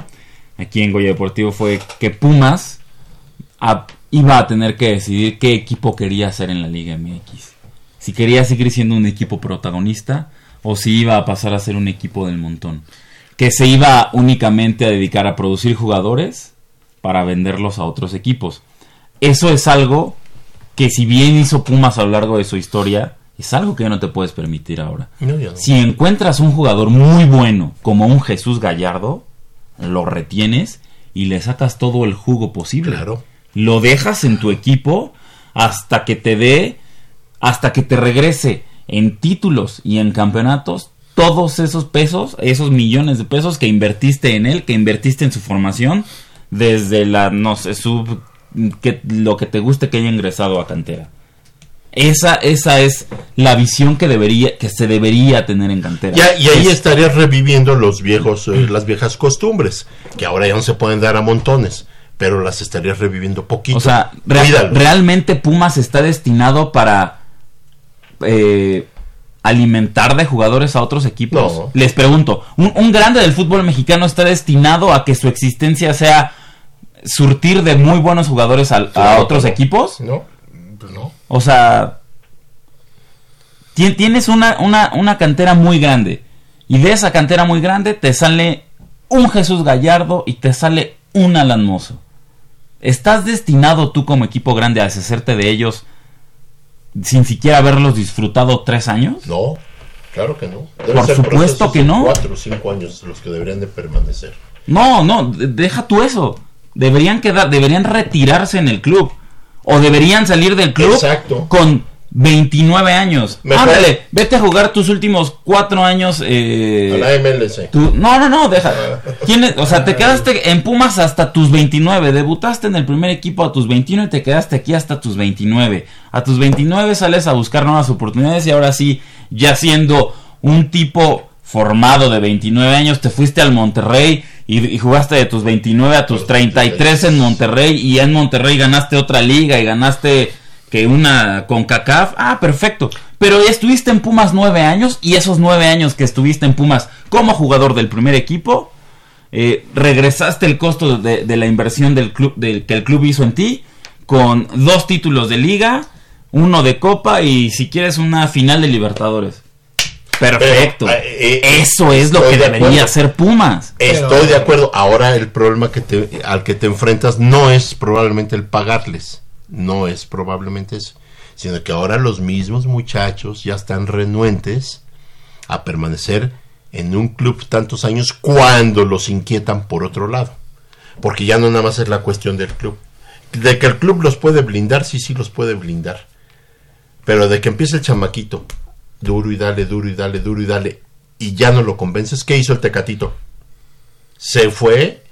aquí en Goya Deportivo fue que Pumas a- iba a tener que decidir qué equipo quería hacer en la Liga MX. Si quería seguir siendo un equipo protagonista o si iba a pasar a ser un equipo del montón. Que se iba únicamente a dedicar a producir jugadores para venderlos a otros equipos. Eso es algo que si bien hizo Pumas a lo largo de su historia, es algo que no te puedes permitir ahora. No, ya no. Si encuentras un jugador muy bueno como un Jesús Gallardo, lo retienes y le sacas todo el jugo posible. Claro. Lo dejas en tu equipo hasta que te dé, hasta que te regrese en títulos y en campeonatos todos esos pesos, esos millones de pesos que invertiste en él, que invertiste en su formación desde la, no sé, sub, que, lo que te guste que haya ingresado a cantera. Esa, esa es la visión que debería, que se debería tener en cantera. Ya, y ahí Es- estarías reviviendo los viejos, eh, las viejas costumbres, que ahora ya no se pueden dar a montones, pero las estarías reviviendo poquito. O sea, realmente Pumas está destinado para eh, alimentar de jugadores a otros equipos. No. Les pregunto, ¿un, un grande del fútbol mexicano está destinado a que su existencia sea surtir de muy buenos jugadores a Claro, otros equipos. No. O sea, ti- tienes una, una, una cantera muy grande. Y de esa cantera muy grande te sale un Jesús Gallardo y te sale un Alan Mozo. ¿Estás destinado tú como equipo grande a deshacerte de ellos sin siquiera haberlos disfrutado tres años? No, claro que no. Por ser supuesto que no. Cuatro o cinco años los que deberían de permanecer. No, no, de- deja tú eso. Deberían quedar, deberían retirarse en el club. O deberían salir del club Exacto. con 29 años. Mejor- Ándale, vete a jugar tus últimos cuatro años. eh, A la MLC. no, no, no, deja. O sea, te quedaste en Pumas hasta tus 29. Debutaste en el primer equipo a tus 21 y te quedaste aquí hasta tus 29. A tus 29 sales a buscar nuevas oportunidades y ahora sí, ya siendo un tipo formado de 29 años, te fuiste al Monterrey y, jugaste de tus 29 a tus 33 en Monterrey y en Monterrey ganaste otra liga y ganaste que una con CACAF. Ah, perfecto. Pero estuviste en Pumas nueve años y esos nueve años que estuviste en Pumas como jugador del primer equipo, eh, regresaste el costo de, de la inversión del club del, que el club hizo en ti con dos títulos de liga, uno de copa y si quieres una final de Libertadores. Perfecto. Pero, eh, eh, Eso es lo que de debería acuerdo. hacer Pumas. Estoy de acuerdo. Ahora el problema que te, al que te enfrentas no es probablemente el pagarles. No es probablemente eso. Sino que ahora los mismos muchachos ya están renuentes a permanecer en un club tantos años cuando los inquietan por otro lado. Porque ya no nada más es la cuestión del club. De que el club los puede blindar, sí, sí los puede blindar. Pero de que empiece el chamaquito, duro y dale, duro y dale, duro y dale, y ya no lo convences, ¿qué hizo el Tecatito? Se fue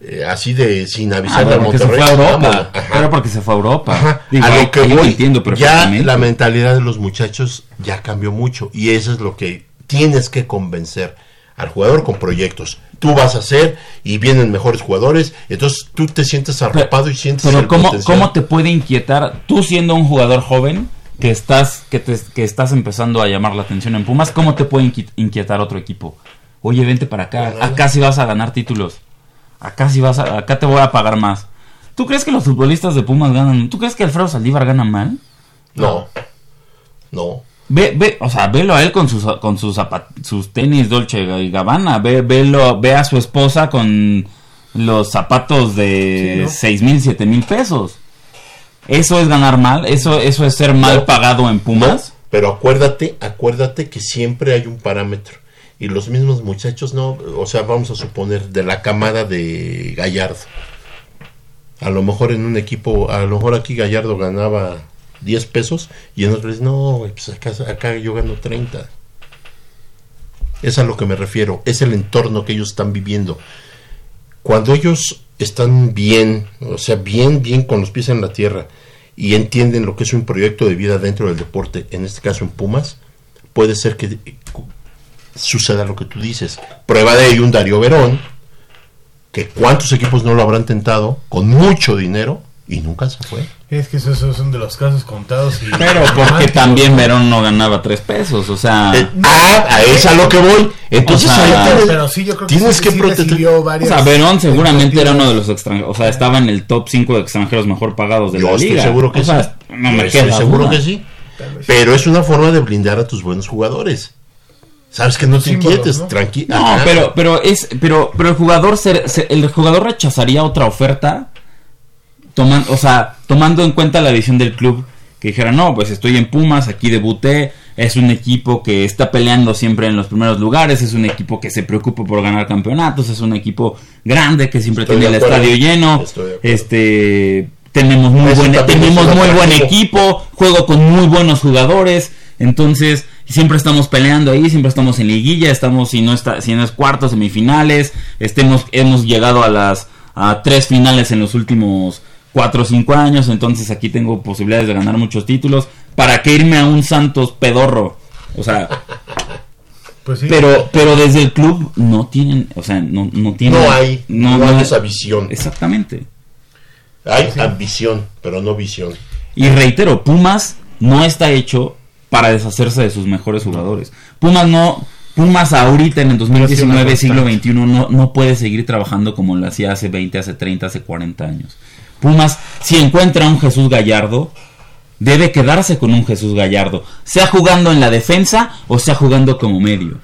eh, así de sin Ah, avisarle pero a porque se Monterrey. fue a. Europa. Pero porque se fue a Europa. Ajá. Digo, a lo que lo voy, entiendo ya la mentalidad de los muchachos ya cambió mucho y eso es lo que tienes que convencer al jugador con proyectos. Tú vas a hacer y vienen mejores jugadores, entonces tú te sientes arropado y sientes Pero el ¿cómo, potencial. ¿cómo te puede inquietar tú siendo un jugador joven que estás que, te- que estás empezando a llamar la atención en Pumas? ¿Cómo te puede inqui- inquietar otro equipo? Oye, vente para acá. Acá sí vas a ganar títulos. Acá sí vas a, acá te voy a pagar más. ¿Tú crees que los futbolistas de Pumas ganan? ¿Tú crees que Alfredo Saldívar gana mal? No. No. Ve, ve, o sea, velo a él con sus, con sus, zapat- sus tenis Dolce y Gabbana. Ve, velo, ve a su esposa con los zapatos de seis mil, siete mil pesos. Eso es ganar mal, eso, eso es ser mal No. pagado en Pumas. No, pero acuérdate, acuérdate que siempre hay un parámetro. Y los mismos muchachos, no, o sea, vamos a suponer, de la camada de Gallardo. A lo mejor en un equipo, a lo mejor aquí Gallardo ganaba 10 pesos y en otros, no, güey, pues acá, acá yo gano 30. Es a lo que me refiero, es el entorno que ellos están viviendo. Cuando ellos están bien, o sea, bien, bien con los pies en la tierra y entienden lo que es un proyecto de vida dentro del deporte, en este caso en Pumas, puede ser que suceda lo que tú dices. Prueba de ello un Darío Verón, que cuántos equipos no lo habrán tentado con mucho dinero y nunca se fue. Es que esos son de los casos contados. Y Pero porque también. Verón no ganaba tres pesos, o sea... Eh, ah, a eso a lo que voy. Entonces O sea, ahí Pero, sí, yo creo que tienes sí, que sí proteger. recibió O sea, Verón seguramente era uno de los extranjeros, o sea, estaba en el top 5 de extranjeros mejor pagados de Yo la estoy liga. seguro que O sea, sí. no me estoy seguro duda. que sí. Pero es una forma de blindar a tus buenos jugadores. Sabes que no te inquietes, ¿no? tranquilo. No, pero, pero es, pero, pero el jugador se- se- el jugador rechazaría otra oferta, toman, o sea, tomando en cuenta la visión del club, que dijera, no, pues estoy en Pumas, aquí debuté, es un equipo que está peleando siempre en los primeros lugares, es un equipo que se preocupa por ganar campeonatos, es un equipo grande que siempre Estoy tiene el estadio lleno, este, tenemos muy Eso buen, tenemos muy buen equipo, juego con muy buenos jugadores, entonces siempre estamos peleando ahí, siempre estamos en liguilla, estamos si no está, si no es cuartos, semifinales, estemos, hemos llegado a las a tres finales en los últimos cuatro o cinco años, entonces aquí tengo posibilidades de ganar muchos títulos. ¿Para qué irme a un Santos pedorro? O sea, Pues sí. pero, pero desde el club no tienen, o sea, no, no tienen. no hay, no, hay esa visión. Exactamente. Hay ambición, pero no visión. Y reitero, Pumas no está hecho para deshacerse de sus mejores jugadores. Pumas no, Pumas ahorita en el Pero sí 2019, una siglo. XXI, no, no puede seguir trabajando como lo hacía hace 20, hace 30, hace 40 años. Pumas, si encuentra un Jesús Gallardo, debe quedarse con un Jesús Gallardo, sea jugando en la defensa o sea jugando como medio.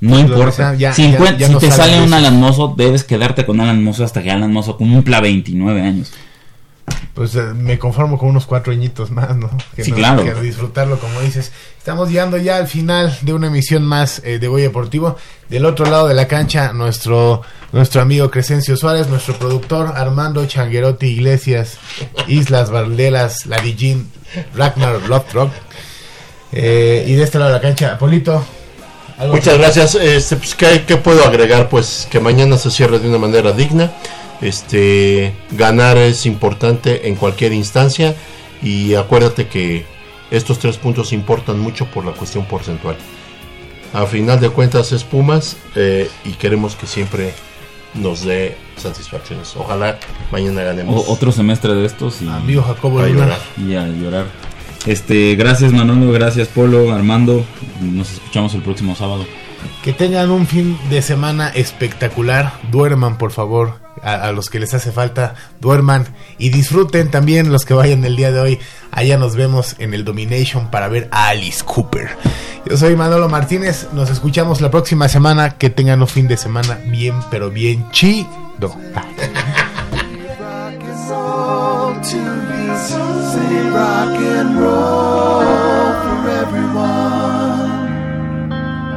No que importa. ya- si ya- encuent- ya si no te sale un. Alan Mozo, debes quedarte con Alan Mozo hasta que Alan Mozo cumpla 29 años. Pues eh, me conformo con unos cuatro añitos más, ¿no? Que Sí, no- claro. que disfrutarlo, como dices. Estamos llegando ya al final de una emisión más eh, de Goya Deportivo. Del otro lado de la cancha, nuestro nuestro amigo Crescencio Suárez, nuestro productor Armando Changuerotti Iglesias, Islas Valdelas, Ladillín, Ragnar Lothrock. Eh, y de este lado de la cancha, Polito. ¿algo Muchas que- gracias. Este, pues, ¿qué, qué puedo agregar? Pues que mañana se cierre de una manera digna. Este, ganar es importante en cualquier instancia y acuérdate que estos tres puntos importan mucho por la cuestión porcentual. A final de cuentas es Pumas eh, y queremos que siempre nos dé satisfacciones. Ojalá mañana ganemos. O- otro semestre de estos y, Amigo Jacobo a llorar. y a llorar. Este, gracias Manolo, gracias Polo, Armando. Nos escuchamos el próximo sábado. Que tengan un fin de semana espectacular. Duerman, por favor. A, los que les hace falta, duerman. Y disfruten también los que vayan el día de hoy. Allá nos vemos en el Domination para ver a Alice Cooper. Yo soy Manolo Martínez. Nos escuchamos la próxima semana. Que tengan un fin de semana bien, pero bien chido.